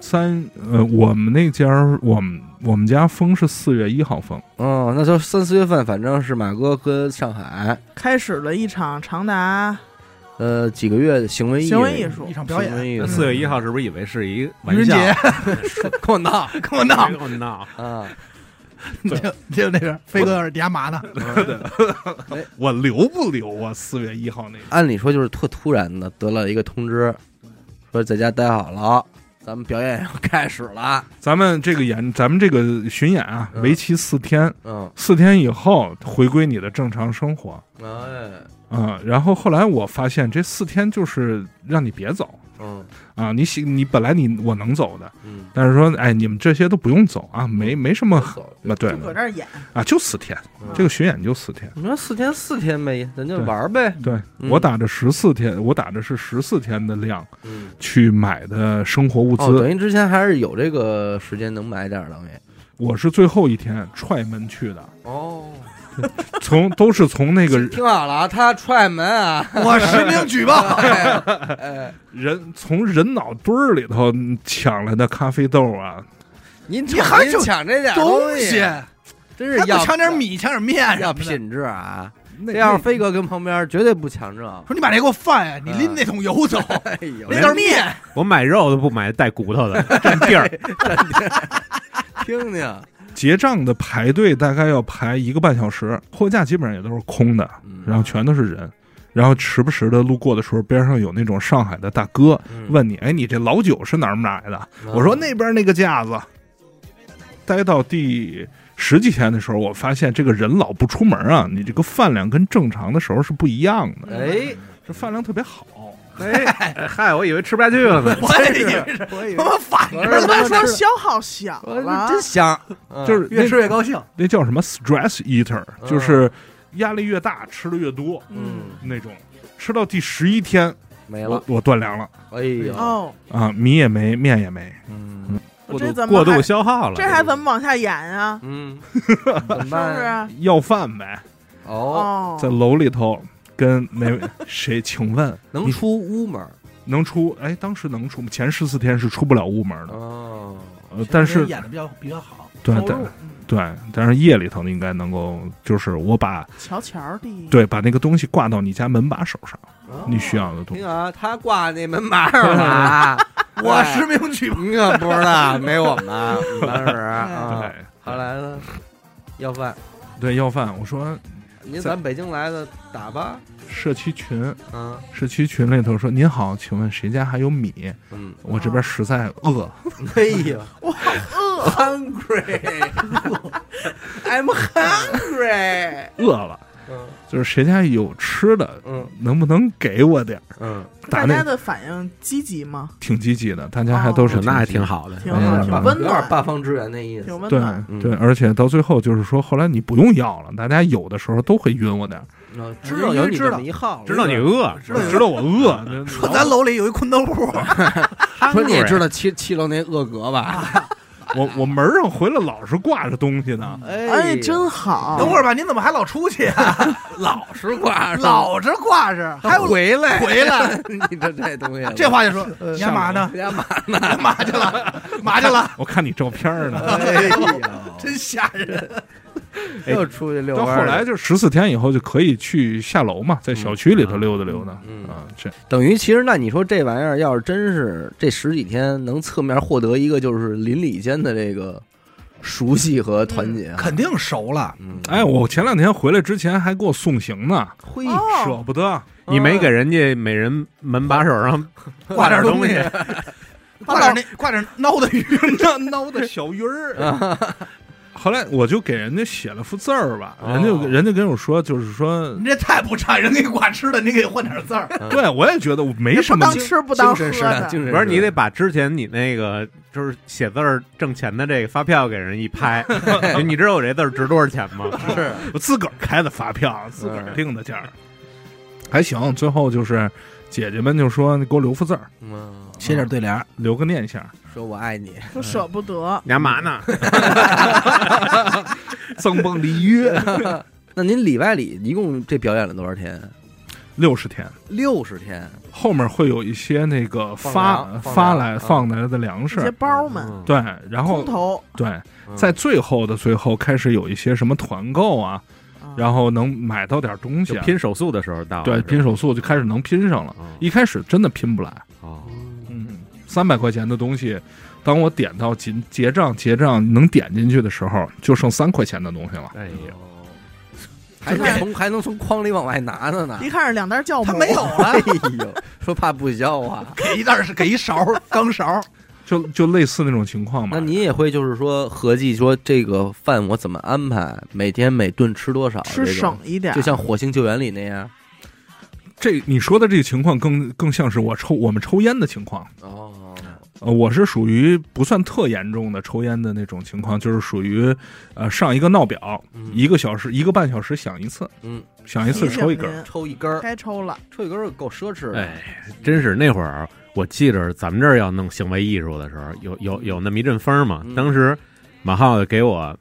三呃，我们那家儿我们我们家封是四月一号封，哦，那就三四月份，反正是马哥跟上海开始了一场长达呃几个月的行为行为艺术一场表演行为艺术四月一号是不是以为是一愚玩笑？人节，跟我闹跟我闹，跟我闹，啊！就就那边飞哥你干嘛呢？[LAUGHS] 我留不留啊？四月一号那个按理说就是特突然的得了一个通知，说在家待好了，咱们表演要开始了。咱们这个演，咱们这个巡演啊，嗯为期四天，嗯，四天以后回归你的正常生活。哎，嗯，然后后来我发现这四天就是让你别走嗯啊，你喜你本来你我能走的，嗯，但是说哎你们这些都不用走啊，没没什么走。啊对就搁这儿演，啊，就四天，嗯这个巡演就四天。你说四天四天呗，咱就玩呗。对、嗯我打着十四天，我打着是十四天的量嗯，去买的生活物资，哦，等于之前还是有这个时间能买点儿东西。我是最后一天踹门去的，哦，[LAUGHS] 从都是从那个听好了啊，他踹门啊，[LAUGHS] 我实名举报。哎哎，人从人脑堆儿里头抢来的咖啡豆啊，您你还就抢这点东西，真是要还不抢点米，抢点面什要。品质啊！那这要是飞哥跟旁边，绝对不抢这。说你把这给我放下，你拎那桶油走，那袋面，我买肉都不买带骨头的，占 [LAUGHS] 地儿。听听，结账的排队大概要排一个半小时，货架基本上也都是空的，嗯然后全都是人。然后时不时的路过的时候，边上有那种上海的大哥嗯问你：“哎，你这老酒是哪儿买的？”嗯我说：“那边那个架子。”待到第十几天的时候，我发现这个人老不出门啊，你这个饭量跟正常的时候是不一样的。哎，这饭量特别好，哎，嗨，我以为吃不下去了呢。[LAUGHS] 我也以为是我以他妈反我着那了，说消耗小了，真香，嗯就是越吃越高兴。那叫什么 stress eater，嗯就是压力越大吃的越多嗯那种。吃到第十一天，我没了。我断粮了哎呦，哦，啊，米也没，面也没。嗯过度这怎么过度消耗了，这还怎么往下演啊？嗯，[LAUGHS] 怎么是不？是？要饭呗，哦，哦，在楼里头跟没谁，[LAUGHS] 请问能出屋门能出？哎，当时能出吗？前十四天是出不了屋门的，哦，呃，但是演的比较比较好，对对对，但是夜里头应该能够，就是我把瞧瞧的，对把那个东西挂到你家门把手上，哦你需要的东西听。啊，他挂那门把上了啊，[LAUGHS] 我实名举报。你可不知道，没我们当时啊。对后来呢，要饭，对，要饭。我说您咱北京来的，打吧。社区群，嗯社区群里头说您好，请问谁家还有米？嗯，我这边实在饿，[LAUGHS] 哎呀，[LAUGHS] 我好饿，hungry，I'm [LAUGHS] hungry。饿了，嗯就是谁家有吃的，嗯能不能给我点儿？嗯，大家的反应积极吗？挺积极的，大家还都是哦那还挺。好的。挺好，挺温暖，八方支援那意思。对挺温暖。嗯对，而且到最后就是说，后来你不用要了，大家有的时候都会晕我点知道有你这么一号，知道你饿，知道知道我饿。[LAUGHS] 说咱楼里有一困豆户，[LAUGHS] 说你也知道七七楼那恶格吧？[LAUGHS] 我我门上回来老是挂着东西呢，哎，真好。等会儿吧，您怎么还老出去啊？[LAUGHS] 老是挂着，老是挂着，还回来回来，[LAUGHS] 你这这东西，这话就说你干嘛呢？干嘛呢？干嘛去了？嘛去了？我看你照片呢。哎呦，真吓人！[LAUGHS] 又出去遛到弯儿后来就十四天以后就可以去下楼嘛，在小区里头溜达溜达。嗯啊，这等于其实那你说这玩意儿要是真是这十几天能侧面获得一个就是邻里间的这个熟悉和团结啊，肯定熟了。嗯，哎，我前两天回来之前还给我送行呢，嘿，哦舍不得。你没给人家每人门把手上 [LAUGHS] 挂点东西东西，挂点那挂点孬的鱼，那孬的小鱼儿。[LAUGHS] 后来我就给人家写了幅字儿吧，哦。人家人家跟我说，就是说你，这太不差，人给你挂吃的，你给换点字儿。[LAUGHS] 对我也觉得我没什么当吃不当喝精神是的，不是你得把之前你那个就是写字儿挣钱的这个发票给人一拍，[LAUGHS] 你知道我这字儿值多少钱吗？[LAUGHS] 是。我自个儿开的发票，自个儿定的价儿，还行。最后就是姐姐们就说你给我留幅字儿，嗯，写点对联，留个念想，说我爱你，我舍不得。你干嘛呢？[LAUGHS] 赠蹦鲤鱼那您里外里一共这表演了多少天？六十天。六十天，后面会有一些那个放发发来放来的粮食。些食，包们，嗯。对，然后对，嗯。在最后的最后开始有一些什么团购啊，啊然后能买到点东西拼手速的时候到了，对拼手速就开始能拼上了。嗯。一开始真的拼不来，三百块钱的东西，当我点到结结账结账能点进去的时候，就剩三块钱的东西了。哎呦，[LAUGHS] 还能从还能从筐里往外拿的呢一。看是两袋酵母，他没有了 [LAUGHS] 哎，呦，说怕不消啊。[LAUGHS] 给一袋是给一勺儿钢勺，就就类似那种情况嘛。那你也会就是说合计说这个饭我怎么安排，每天每顿吃多少，吃省一点，就像《火星救援》里那样。这你说的这个情况更更像是我抽我们抽烟的情况。哦，呃，我是属于不算特严重的抽烟的那种情况，就是属于呃上一个闹表，嗯一个小时一个半小时响一次，嗯，响一次抽一根儿。抽一根儿，该抽了，抽一根儿够奢侈的。哎，真是那会儿，我记着咱们这儿要弄行为艺术的时候，有有有那么一阵风嘛。嗯当时马浩给我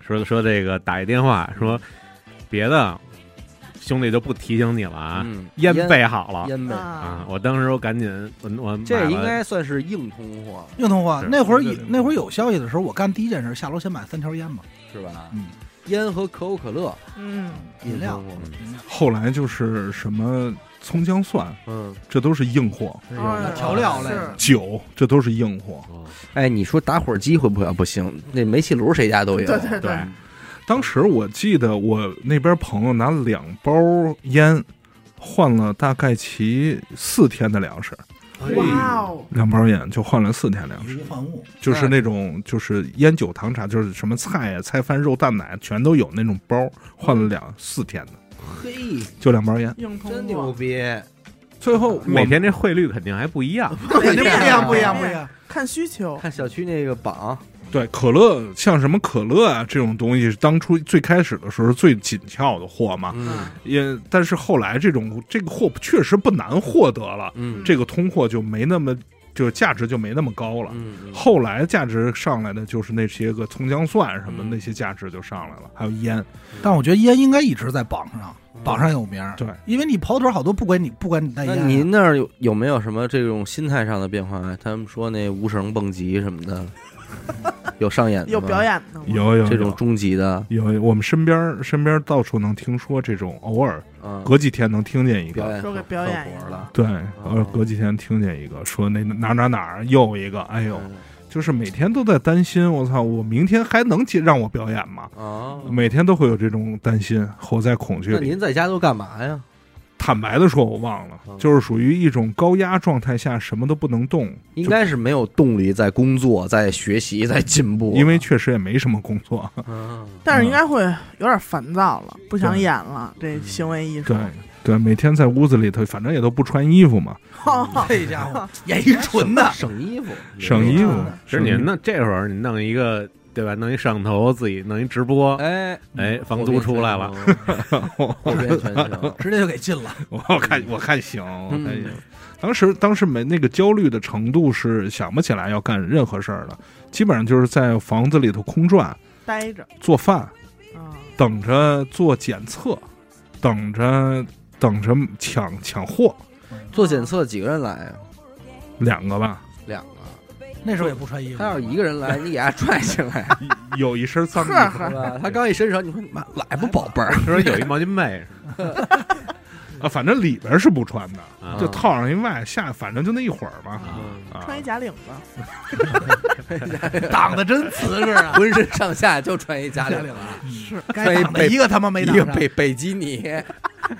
说说这个打一电话说，别的兄弟就不提醒你了啊，嗯，烟备好了。烟备，啊。啊！我当时我赶紧我我这应该算是硬通货，硬通货。那会儿有那会儿有消息的时候，我干第一件事下楼先买三条烟嘛，是吧？嗯，烟和可口可乐，嗯，饮料。后来就是什么葱姜蒜，嗯，这都是硬货；哎调料类。酒，这都是硬货。哦。哎，你说打火机会不会？不行，那煤气炉谁家都有。对对。对，当时我记得我那边朋友拿两包烟换了大概其四天的粮食，哇哦，两包烟就换了四天粮食。就是那种就是烟酒糖茶，就是什么菜呀、菜饭、肉蛋奶全都有那种包，换了两四天的，嘿，就两包烟。真牛，逼！最后每天这汇率肯定还不一样。[LAUGHS] 肯定不一样，不一样，不一样。看需求，看小区那个榜，对可乐，像什么可乐啊这种东西，当初最开始的时候是最紧俏的货嘛，嗯也但是后来这种这个货确实不难获得了，嗯这个通货就没那么就价值就没那么高了。嗯，嗯后来价值上来的就是那些个葱姜蒜什么嗯那些价值就上来了，还有烟。但我觉得烟应该一直在榜上，榜上有名。对，因为你跑腿好多，不管你不管你带那烟啊，您那儿有有没有什么这种心态上的变化？他们说那无绳蹦极什么的，[LAUGHS] 有上演的吗有表演的吗？有有这种终极的，有我们身边身边到处能听说这种，偶尔嗯，隔几天能听见一个。表演说给表演一个活了。对，偶尔，隔几天听见一个说那哪哪哪儿又一个，哎呦，嗯就是每天都在担心，我操，我明天还能接让我表演吗？啊，每天都会有这种担心，活在恐惧里。那您在家都干嘛呀？坦白的说，我忘了嗯，就是属于一种高压状态下，什么都不能动，应该是没有动力在工作、在学习、在进步，因为确实也没什么工作。[LAUGHS] 嗯但是应该会有点烦躁了，不想演了。这行为艺术对，对，每天在屋子里头，反正也都不穿衣服嘛，[LAUGHS] 这家伙演一纯的，[LAUGHS] 省衣服，省衣服嗯。其实你那这会儿你弄一个对吧？弄一摄像头，自己弄一直播，哎哎，房租出来了，，[LAUGHS] 火遍全球。直接就给进了。[LAUGHS] 我看我看行，我看行嗯。当时当时没那个焦虑的程度是想不起来要干任何事儿的，基本上就是在房子里头空转、待着做饭，啊，等着做检测，等着等着抢抢货，做检测几个人来啊？两个吧。那时候也不穿衣服他，要是一个人来，[LAUGHS] 你给他拽起来，有一身脏衣服呵是吧？他刚一伸手，你说你妈来吧，宝贝儿。[LAUGHS] 说有一毛巾被 [LAUGHS] 啊，反正里边是不穿的，就套上一外下，反正就那一会儿嘛。啊穿一假领子，[LAUGHS] 挡的真瓷实啊！浑身上下就穿一假领子，[LAUGHS] 是该挡的一个他妈没一个挡上。北北基尼，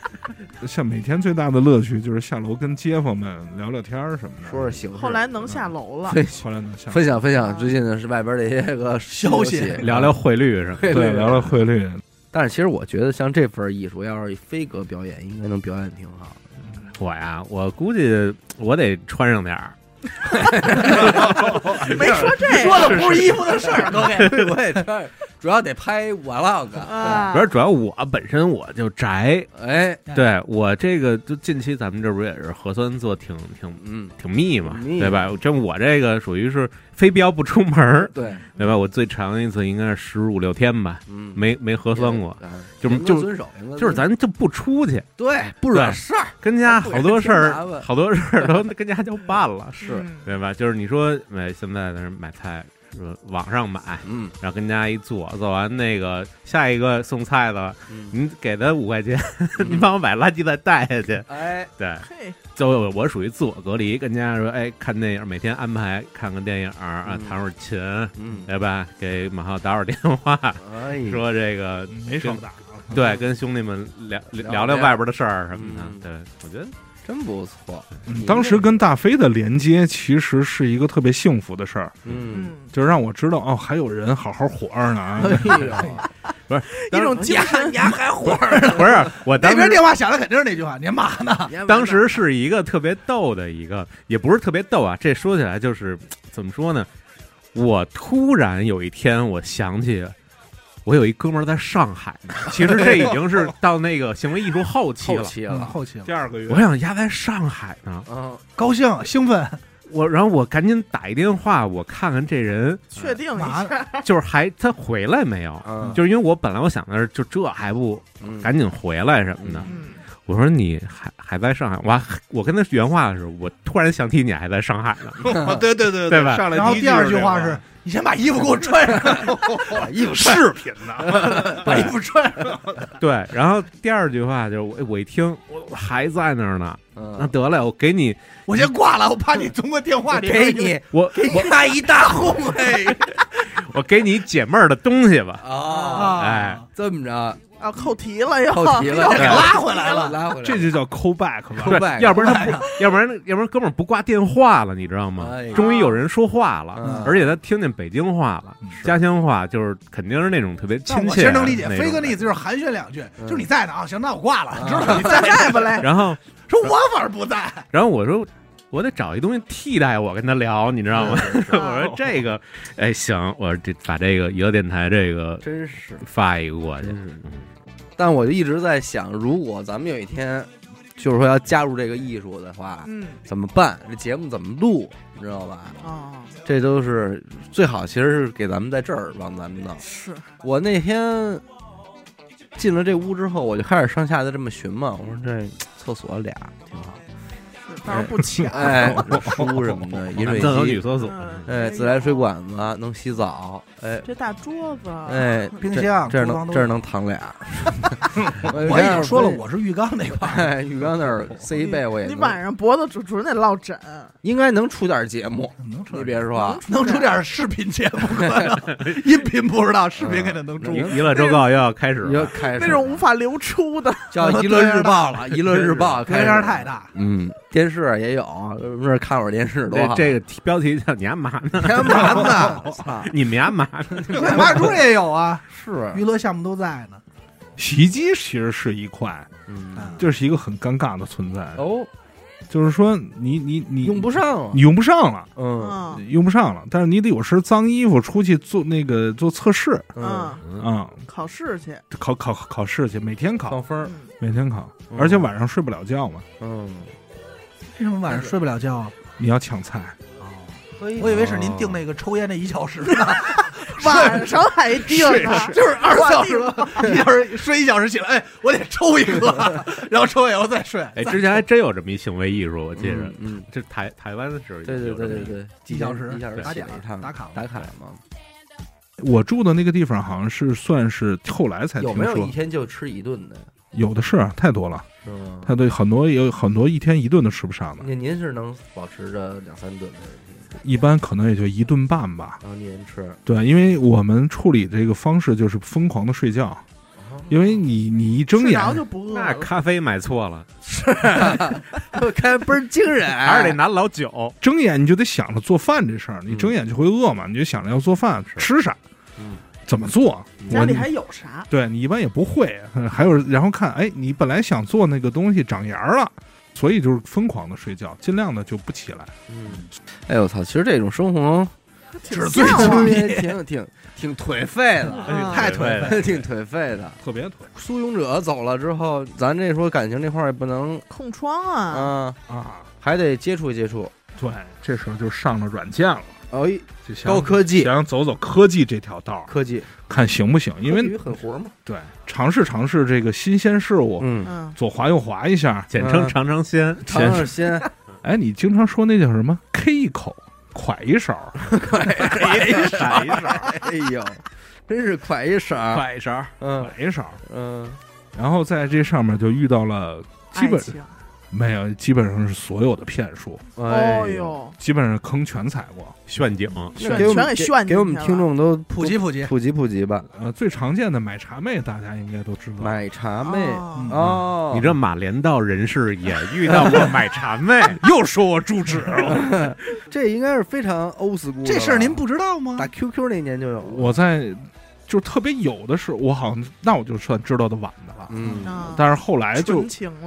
[LAUGHS] 像每天最大的乐趣就是下楼跟街坊们聊聊天儿什么的。说说形式。后来能下楼了，分后来能下分享分享最近的是外边的一些个消息聊聊汇率什么的。对聊聊汇率，但是其实我觉得像这份艺术，要是飞哥表演，应该能表演挺好的。我呀，我估计我得穿上点儿。[LAUGHS] 没说这说的不是衣服的事儿，都给 [LAUGHS] 我也穿，主要得拍 vlog。啊。不，是，主要我本身我就宅，哎，对。我这个就近期咱们这不也是核酸做挺挺嗯，挺密嘛，对吧？这我这个属于是非标不出门儿，对，对吧？我最长一次应该是十五六天吧，嗯，没没核酸过，哎，就就遵守，就是咱就不出去，对不惹事儿，跟家好多事儿 [LAUGHS] 好多事儿都跟家就办了，是，嗯。对吧？就是你说买现在的人买菜，说网上买，嗯然后跟家一做，做完那个下一个送菜的，嗯，你给他五块钱，[LAUGHS] 你帮我把垃圾再带下去。哎，对，就我我属于自我隔离，跟家说，哎，看电影，每天安排看个电影啊，嗯弹会儿琴，嗯，对吧？给马浩打会儿电话，哎，说这个没少打。对，跟兄弟们聊聊聊聊外边的事儿什么的嗯。对，我觉得真不错，嗯当时跟大飞的连接其实是一个特别幸福的事儿，嗯，嗯，就是让我知道哦，还有人好好活着呢啊。哎呦，一种精神，你还活着，不是我当那边时电话响了，肯定是那句话：“你妈呢当时是一个特别逗的一个，也不是特别逗啊。这说起来就是怎么说呢？我突然有一天，我想起我有一哥们儿在上海呢。其实这已经是 [LAUGHS] 到那个行为艺术后期了。后期？”嗯，了，后期了第二个月我，想压在上海呢，嗯，高兴兴奋，我然后我赶紧打一电话，我看看这人确定一下，[LAUGHS] 就是还他回来没有？嗯，就是因为我本来我想的是，就这还不嗯赶紧回来什么的。嗯，我说你还还在上海？我还我跟他原话的时候，我突然想起你还在上海呢。[LAUGHS] 对对对对吧上来然后第二句句话是：“你先把衣服给我穿上，把衣服视频呢，把衣服穿上。[LAUGHS] [LAUGHS] 对，然后第二句话就是我我一听我我还在那儿呢，那嗯，得了，我给你我先挂了，我怕你通过电话里给你我给你来一大红哎，我给你解闷儿的东西吧。啊，啊，哎，这么着啊，扣题了又，扣题了，又给拉回来了拉回来，这就叫 call back [LAUGHS] 要不然他不，要不然要不然哥们儿不挂电话了，你知道吗哎？终于有人说话了，嗯而且他听见北京话了，家乡话，就是肯定是那种特别亲切我其。实能理解，飞哥那意思就是寒暄两句，嗯就是你在呢啊，行，那我挂了，嗯知道你在 [LAUGHS] 不嘞，然后，说我反而不在，然后我说。我得找一东西替代我跟他聊，你知道吗？[LAUGHS] 我说这个，[LAUGHS] 哎，行，我说这把这个娱乐电台这个真是。发一个过去真，是但我就一直在想，如果咱们有一天，就是说要加入这个艺术的话，嗯怎么办？这节目怎么录？你知道吧？啊，这都是最好，其实是给咱们在这儿帮咱们弄。是我那天进了这屋之后，我就开始上下的这么寻嘛，我说这厕所俩挺好，不抢，哎，书什么的，饮水男厕女机，厕所，嗯哎，自来水管子能洗澡，哎。这大桌子，哎，冰箱这能这儿能躺俩。我已经说了，我是浴缸那块浴缸那儿塞一被，我也能你晚上脖子主主得落枕，应该能出点节目。能出你别说啊，能出点视频节目可能，音频不知道，视频肯定能出。娱娱乐周告又要开始了，又开始那种无法流出的，叫《娱乐日报》了，《娱乐日报》开始开销太。大，嗯，电视也有，没事看会儿电视多好。这这个标题叫“你干嘛呢干嘛呢？我 [LAUGHS] 操，？”你们干嘛呢？快马猪也有啊，是，娱乐项目都在呢。洗衣机其实是一块，嗯，这是一个很尴尬的存在。哦，就是说你你你用不上了你。用不上了，嗯嗯用不上了。但是你得有身脏衣服出去做那个做测试嗯，嗯，啊、考试去，考考考试去，每天考，放风儿。嗯每天考，嗯而且晚上睡不了觉嘛。嗯，为什么晚上睡不了觉？啊？你要抢菜，我我以为是您定那个抽烟那一小时呢，[LAUGHS] 晚上还定呢，就是二十四小时吧，[LAUGHS] 一小时睡一小时起来，哎，我得抽一个，[LAUGHS] 然后抽完以后再睡。哎，之前还真有这么一行为艺术，我记着，嗯，这台台湾的时候，对对对对，对，几小时？一小时打卡。一趟打卡打卡。嘛。我住的那个地方好像是算是后来才有听说，没有一天就吃一顿的？有的是太多了，是吗？太多很多有很多一天一顿都吃不上的，那您是能保持着两三顿一般可能也就一顿半吧。然后您吃，对，因为我们处理这个方式就是疯狂的睡觉，因为你你一睁眼就不饿了。那咖啡买错了，看倍儿惊人，[LAUGHS] 还是得拿老酒。睁眼你就得想着做饭这事儿，你睁眼就会饿嘛，你就想着要做饭吃啥，嗯怎么做，家里还有啥？对你一般也不会，嗯 [LAUGHS] 还有然后看，哎，你本来想做那个东西长芽了，所以就是疯狂的睡觉，尽量的就不起来。嗯，哎我操，其实这种生活挺纸醉像啊金迷挺挺挺挺颓废的，啊太颓废了。[LAUGHS] 挺颓废的。特别颓苏勇者走了之后，咱这说感情这块儿也不能空窗啊，啊，啊！还得接触接触。对，这时候就上了软件了，哎，就想高科技。想走走科技这条道儿，科技，看行不行？因为很活嘛。对，尝试尝试这个新鲜事物，嗯，嗯，左滑右滑一下。简称尝尝鲜，尝尝鲜，哎，你经常说那叫什么？K 一口，蒯一勺，[LAUGHS] 一勺一勺，哎呦，真是快一勺，快一勺，嗯。蒯一勺，嗯，然后在这上面就遇到了基本没有，基本上是所有的骗术，哎哦，呦，基本上坑全踩过。炫景，全给我们全给炫给我们听众都普及普及，普及普及吧。呃，最常见的买茶妹，大家应该都知道。买茶妹哦。哦，你这马连道人士也遇到过买茶妹，[LAUGHS] 又说我住址。了，[LAUGHS] 这应该是非常 old school 这事儿您不知道吗？打？QQ 那年就有了，我在就特别有的是，我好像那我就算知道的晚的了。嗯。啊但是后来就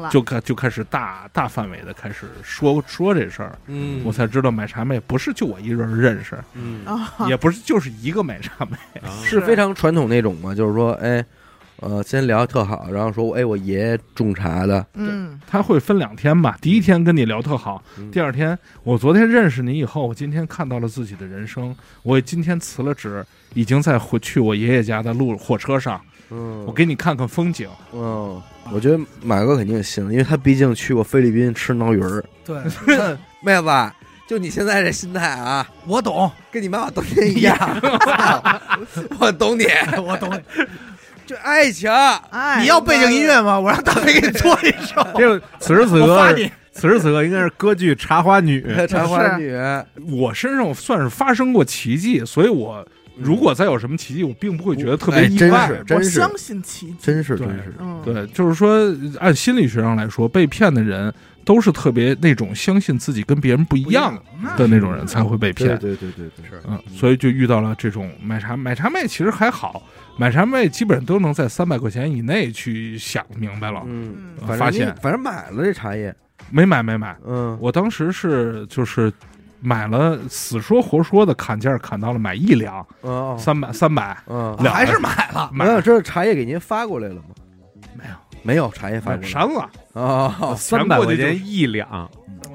就开就开始大大范围的开始说说这事儿，嗯。我才知道买茶妹不是就我一人认识，嗯。啊，也不是就是一个买茶妹，是非常传统那种嘛，就是说，哎，呃，先聊得特好，然后说，哎，我爷爷种茶的，嗯，他会分两天吧。第一天跟你聊特好，嗯第二天我昨天认识你以后，我今天看到了自己的人生，我今天辞了职，已经在回去我爷爷家的路火车上，嗯，我给你看看风景。嗯，我觉得马哥肯定行，因为他毕竟去过菲律宾吃挠鱼儿。对，[LAUGHS] 妹子，就你现在这心态啊，我懂，跟你妈妈当年一样，[LAUGHS] 我懂你，我懂。就爱情，哎，你要背景音乐吗？我让大飞给你做一首。[LAUGHS] 这此时此刻，我发你，此时此刻应该是歌剧《茶花女》，[LAUGHS] 茶花女，我身上算是发生过奇迹，所以我如果再有什么奇迹，我并不会觉得特别意外。是我相信奇迹，真是真是，嗯，对，就是说，按心理学上来说，被骗的人都是特别那种相信自己跟别人不一样的那种人才会被骗。对对对对对，是，嗯，所以就遇到了这种买茶买茶妹，其实还好，买茶妹基本上都能在三百块钱以内去想明白了。嗯，嗯。反正发现。反正买了这茶叶，没买没买，嗯，我当时是就是买了，死说活说的砍价砍到了买一两哦，三百三百，嗯，还是买了。买没有，这茶叶给您发过来了吗？没有。没有茶叶发过来删了，啊，三百块钱一两。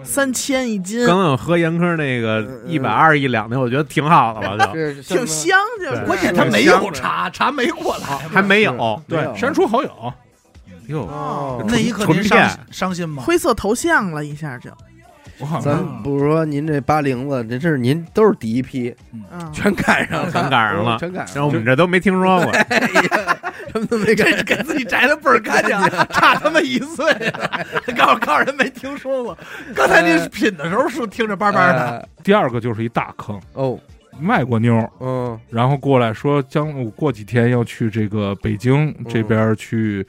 三千一斤，刚刚我喝严科那个嗯一百二一两的，我觉得挺好的了，就。这挺香，就是。关键他没有茶，茶没过来。还没有。对，删除好友，哟，哦，那一刻您纯骗伤伤心吗？灰色头像了一下就，我好咱不是说您这八零子，这是您都是第一批，嗯，全赶上了，全赶上了。全赶上了，我们这都没听说过，哎呀什么都没赶上，给自己摘的倍儿干净，[LAUGHS] 差他妈一岁了。[LAUGHS] 告诉告诉人没听说过，刚才您品的时候是听着叭叭的。哎。第二个就是一大坑，哦，外国妞儿，嗯。然后过来说将我过几天要去这个北京这边去，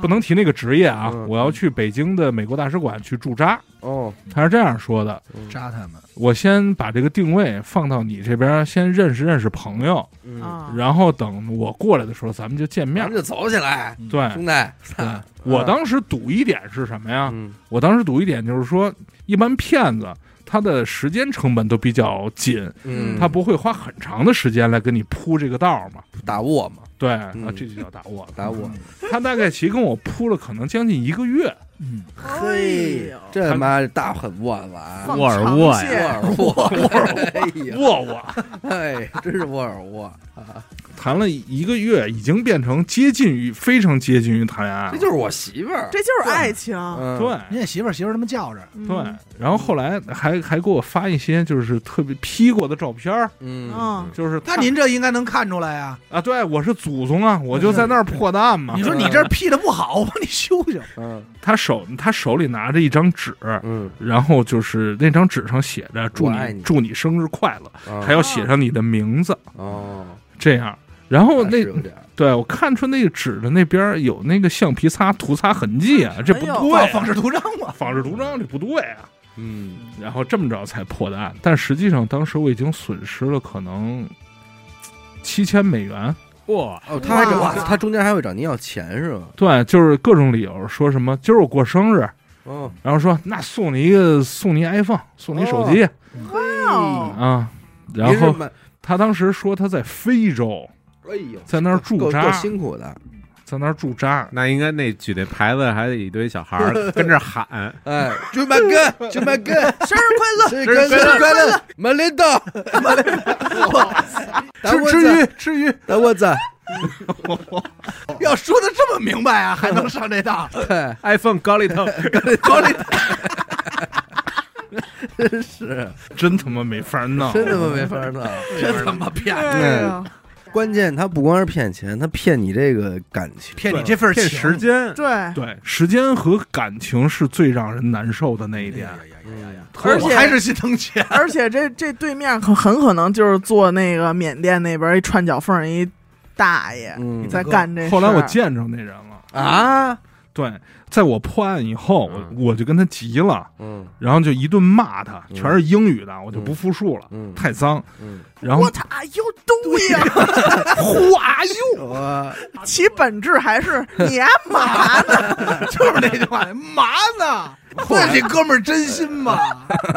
不能提那个职业啊，嗯我要去北京的美国大使馆去驻扎。哦，他是这样说的：扎他们，我先把这个定位放到你这边，先认识认识朋友，嗯，啊，然后等我过来的时候，咱们就见面咱们。就走起来，对，兄弟，[LAUGHS] 对我当时赌一点是什么呀？嗯。我当时赌一点就是说，一般骗子他的时间成本都比较紧，嗯，他不会花很长的时间来跟你铺这个道嘛。打我嘛，对，嗯。啊，这就叫打沃。打我，他大概其跟我铺了可能将近一个月，嗯，嘿，这他妈大狠窝子啊，放沃尔沃长呀。线。沃尔沃，哎呀，沃。沃。哎，真是沃尔沃啊，谈了一个月，已经变成接近于非常接近于谈恋爱了。这就是我媳妇儿。这就是爱情。嗯，对。你也媳妇儿媳妇儿他妈叫着，嗯。对，然后后来还还给我发一些就是特别 P 过的照片儿，嗯。嗯，就是他那您这应该能看出来呀。啊，对我是祖宗啊，我就在那儿破的案嘛。你说你这 P 的不好，我帮你修修。嗯。他手他手里拿着一张纸，嗯，然后就是那张纸上写着“祝我爱你。祝你生日快乐”，啊还要写上你的名字，哦，这样。然后那对我看出那个纸的那边有那个橡皮擦涂擦痕迹啊，这不对啊，仿制图章嘛，仿制图章这不对啊。嗯然后这么着才破的案，但实际上当时我已经损失了可能七千美元。哇，哦，他还找哇他中间还会找您要钱是吧？对，就是各种理由，说什么今儿我过生日，哦，然后说那送你一个送你 iPhone，送你手机、哦啊。然后他当时说他在非洲，哎呦，在那儿驻扎。辛苦的，在那儿驻扎。那应该那举那牌子还得一堆小孩儿 [LAUGHS] 跟着喊，哎，祝马哥，祝马哥，生日快乐！生日快乐，快乐，马林道，马林道，吃吃鱼吃鱼，大窝子，[LAUGHS] 要说的这么明白啊，[LAUGHS] 还能上这当？对，iPhone 高里头，高丽真是。真他妈没法弄，真他妈没法弄。真他妈骗。哎呀，关键他不光是骗钱，他骗你这个感情。骗你这份骗时间，对，对，时间和感情是最让人难受的那一点。而且还是心疼钱。而且这这对面很很可能就是做那个缅甸那边一串脚缝儿一大爷嗯在干这事。后来我见着那人了，啊，对，在我破案以后，我嗯我就跟他急了，嗯然后就一顿骂他，嗯全是英语的，我就不复述了，嗯太脏。嗯，然后 What are you doing？Who are you？其本质还是你干嘛呢？[LAUGHS] 就是那句话，嘛呢？[LAUGHS] 那这哥们儿真心吗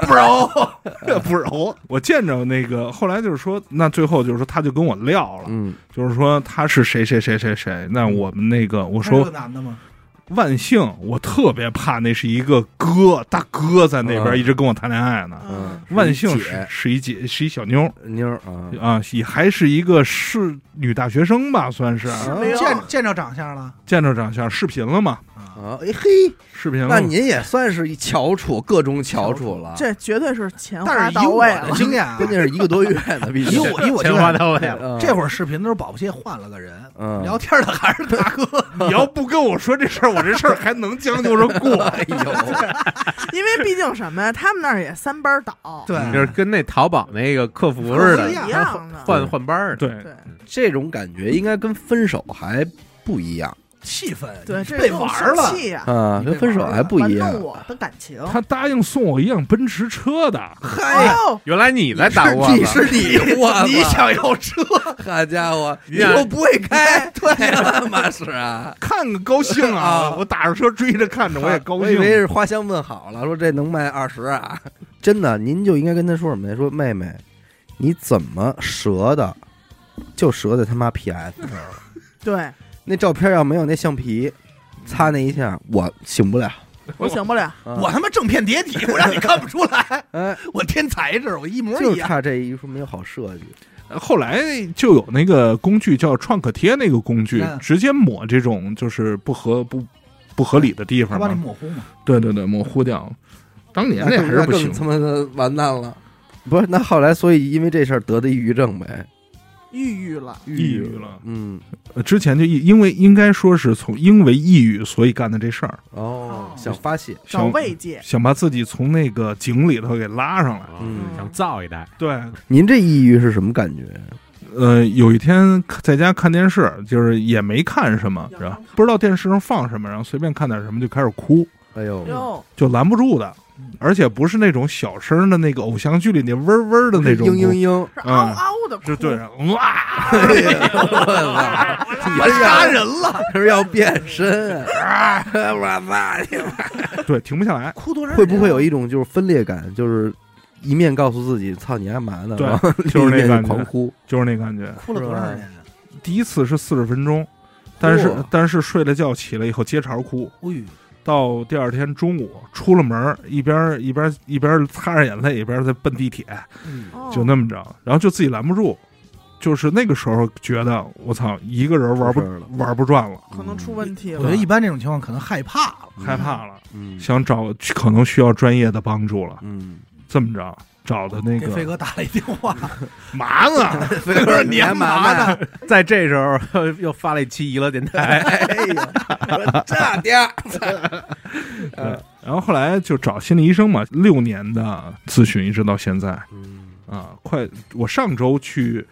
？bro，[LAUGHS] 不柔。我见着那个，后来就是说，那最后就是说，他就跟我撂了，嗯就是说他是谁谁谁谁谁。那我们那个，我说个男的吗？万幸，我特别怕那是一个哥大哥在那边嗯一直跟我谈恋爱呢。嗯，万幸是是一姐，是一小妞儿妞儿啊，啊，也还是一个是女大学生吧，算是啊没有见见着长相了？见着长相视频了嘛，啊，哎嘿，视频了。那您也算是一翘楚，各种翘楚了。这绝对是钱花但是以我的到位了。经验啊，[LAUGHS] 关键是一个多月呢，[LAUGHS] 毕以我以我经钱花验，到位了。[LAUGHS] 嗯这会儿视频的时候，保不齐换了个人，嗯聊天的还是大哥。[LAUGHS] 你要不跟我说这事儿，我这事儿还能将就着过。[LAUGHS] 哎呦，[LAUGHS] 因为毕竟什么呀，他们那儿也三班倒，对，就是跟那淘宝那个客服似的一，样的。换换班儿的。对，对这种感觉应该跟分手还不一样气氛对，这被玩了啊，你跟分手还不一样玩。弄我的感情。他答应送我一辆奔驰车的，嗨，哦，原来你来打我你子，是你我 [LAUGHS] 你想要车？好家伙，你又不会开，[LAUGHS] 对，干嘛是啊？看个高兴啊！啊我打着车追着看着，我也高兴我以为。是花香问好了，说这能卖二十啊？真的，您就应该跟他说什么呀？说妹妹，你怎么折的？就折在他妈 PS 上了。[LAUGHS] 对那照片要没有那橡皮擦那一下，我醒不了。我醒不了。啊我他妈正片叠体，我让你看不出来，[LAUGHS] 哎，我天材质，我一模一样。就差这一说没有好设计。后来就有那个工具叫创可贴，那个工具嗯直接抹这种就是不合不不合理的地他帮你方嘛。模糊嘛？对对对，模糊掉。当年那还是不行他。妈的完蛋了。不是，那后来所以因为这事儿得的抑郁症呗，抑郁了，抑郁了。嗯，呃之前就抑因为应该说是从因为抑郁所以干的这事儿，哦，想发泄，找想慰藉。想把自己从那个井里头给拉上来。嗯。想造一代，对，您这抑郁是什么感觉？呃，有一天在家看电视，就是也没看什么，是吧？不知道电视上放什么，然后随便看点什么就开始哭，哎呦，就拦不住的，而且不是那种小声的那个偶像剧里那嗡嗡的那种，嘤嘤嘤，嗷嗷的哭是对，哇，哎呀我操，[LAUGHS] 你是杀要人了，是要变身啊！[LAUGHS] 我操你妈！[LAUGHS] 对，停不下来。哭多少？会不会有一种就是分裂感，就是一面告诉自己“操你干嘛呢”，对就是那感觉狂哭。就是那感觉。哭了多少年？第一次是四十分钟，但是嚯但是睡了觉起来以后接茬哭，哎呦，到第二天中午出了门，一边一边一边擦着眼泪，一边在奔地铁，哦。就那么着，然后就自己拦不住，就是那个时候觉得我操，一个人玩不玩不转了，可能出问题了。我觉得一般这种情况可能害怕了，害怕了，嗯。想找可能需要专业的帮助了。嗯，这么着找的那个给飞哥打了一电话，嘛呢？飞哥你还嘛呢？[LAUGHS] 在这时候又发了一期娱乐电台，哎呀，我这点对 [LAUGHS] 然后后来就找心理医生嘛，六年的咨询一直到现在嗯啊，快我上周去，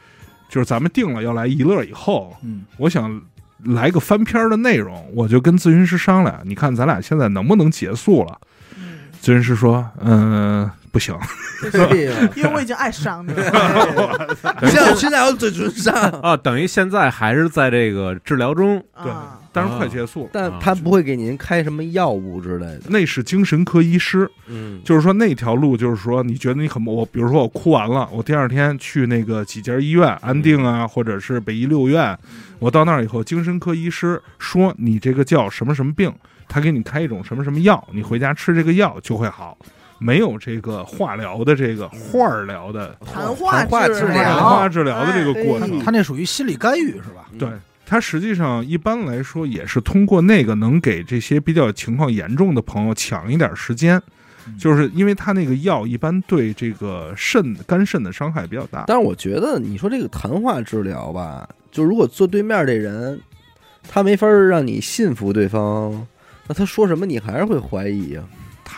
就是咱们定了要来一乐以后，嗯，我想来个翻篇的内容，我就跟咨询师商量，你看咱俩现在能不能结束了？嗯，咨询师说，嗯、不行，[LAUGHS] 因为我已经爱上你了。现在现在我嘴唇上，啊，等于现在还是在这个治疗中。对啊，但是快结束。了。但他不会给您开什么药物之类的。那是精神科医师，嗯，就是说那条路，就是说你觉得你很我，比如说我哭完了，我第二天去那个几家医院，安定啊，或者是北医六院，我到那儿以后，精神科医师说你这个叫什么什么病，他给你开一种什么什么药，你回家吃这个药就会好，没有这个化疗的这个化儿疗的谈话治疗、谈话治疗的这个过程哎。他那属于心理干预是吧？嗯对，它实际上一般来说也是通过那个能给这些比较情况严重的朋友抢一点时间，嗯就是因为它那个药一般对这个肾肝肾的伤害比较大。但是我觉得你说这个谈话治疗吧，就如果坐对面这人，他没法让你信服对方，那他说什么你还是会怀疑啊。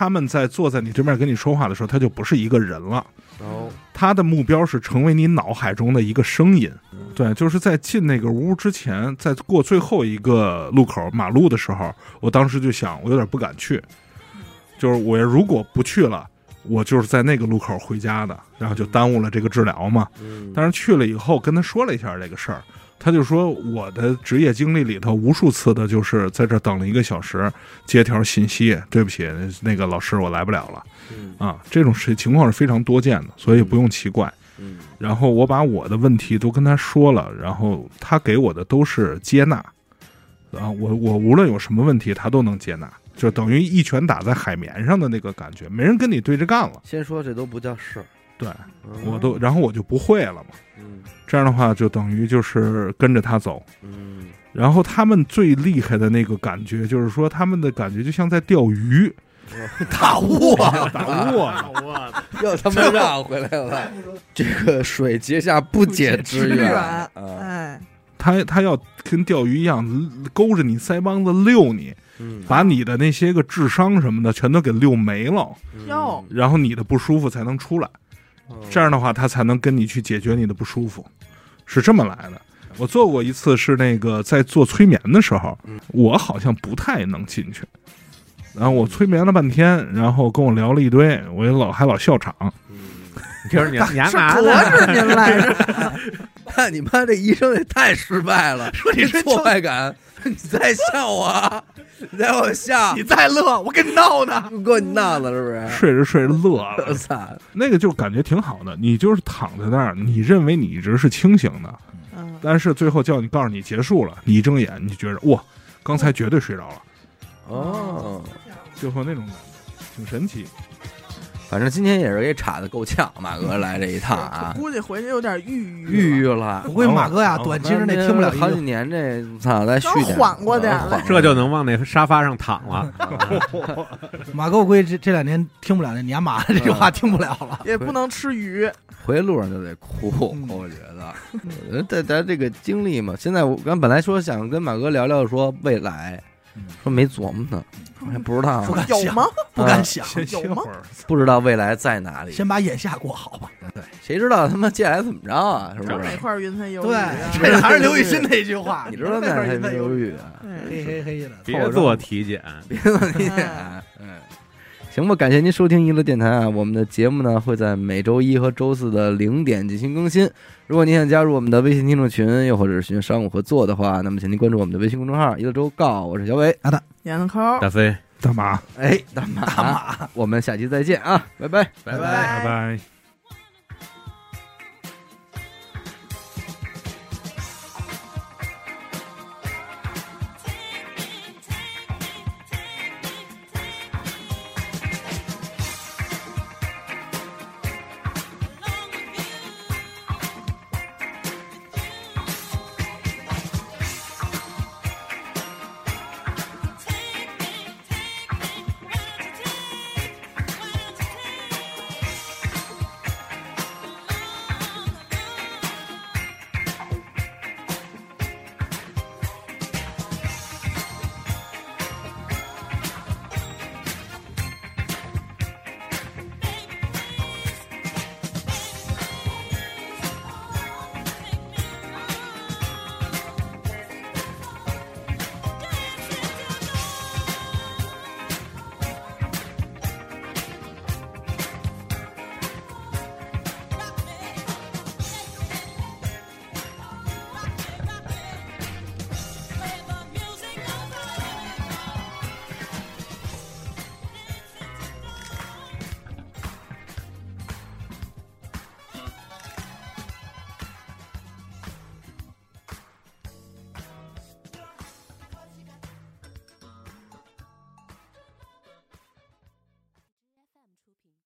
他们在坐在你对面跟你说话的时候，他就不是一个人了，哦，他的目标是成为你脑海中的一个声音。对，就是在进那个屋之前，在过最后一个路口马路的时候，我当时就想，我有点不敢去，就是我如果不去了，我就是在那个路口回家的，然后就耽误了这个治疗嘛。嗯，但是去了以后，跟他说了一下这个事儿，他就说我的职业经历里头，无数次的就是在这等了一个小时，接条信息，对不起，那个老师我来不了了嗯啊，这种事情况是非常多见的，所以不用奇怪。嗯然后我把我的问题都跟他说了，然后他给我的都是接纳，啊，我我无论有什么问题，他都能接纳，就等于一拳打在海绵上的那个感觉，没人跟你对着干了。先说这都不叫事儿，对嗯我都，然后我就不会了嘛。嗯这样的话，就等于就是跟着他走。嗯。然后他们最厉害的那个感觉，就是说他们的感觉就像在钓鱼，大雾啊，打窝。呢。又他妈绕回来了。这个水结下不解之缘，啊！哎，他他要跟钓鱼一样，勾着你腮帮子溜你，嗯。把你的那些个智商什么的全都给溜没了，哟。然后你的不舒服才能出来。嗯。这样的话，他才能跟你去解决你的不舒服，是这么来的。我做过一次，是那个在做催眠的时候嗯，我好像不太能进去。然后我催眠了半天，然后跟我聊了一堆，我也老还老笑场。[LAUGHS] 你听着你你还是拿隔呢？着您来着，[LAUGHS] 那你妈这医生也太失败了！说你挫败感，你在笑我，你在我笑，你再乐，我跟你闹呢。给你闹呢，是不是？睡着睡着乐了我了，操！那个就感觉挺好的。你就是躺在那儿，你认为你一直是清醒的，嗯，但是最后叫你告诉你结束了，你一睁眼，你觉着哇，刚才绝对睡着了，哦，最后那种感觉挺神奇。反正今天也是给岔的够呛，马哥来这一趟啊，[LAUGHS] 估计回去有点郁郁郁郁了我。估计马哥呀，短期之内听不了好几。年这，操，再续点，缓过点这就能往那沙发上躺了。[LAUGHS] 马哥，我估计这这两年听不了那“你妈妈”这句话，听不了了。也不能吃鱼，回路上就得哭，嗯我觉得，我觉得咱这个经历嘛，现在我刚本来说想跟马哥聊聊说未来嗯，说没琢磨呢，还不知道不敢想有吗？不敢想，先歇有吗会儿，不知道未来在哪里，先把眼下过好吧。对，谁知道他妈接下来怎么着啊？是不是？哪块云彩有雨对啊？，这还是刘雨欣那句话。[LAUGHS] 你知道那哪块块云有雨？云有雨啊？对黑黑黑的。[LAUGHS] 别做体检，别问你哎嗯，行吧，感谢您收听娱乐电台啊！我们的节目呢会在每周一和周四的零点进行更新。如果您想加入我们的微信听众群，又或者是寻求商务合作的话，那么请您关注我们的微信公众号“娱乐周告”，我是小伟。闫子抠，大飞，大马？哎，大马，大马，我们下期再见啊，拜拜。拜拜拜拜。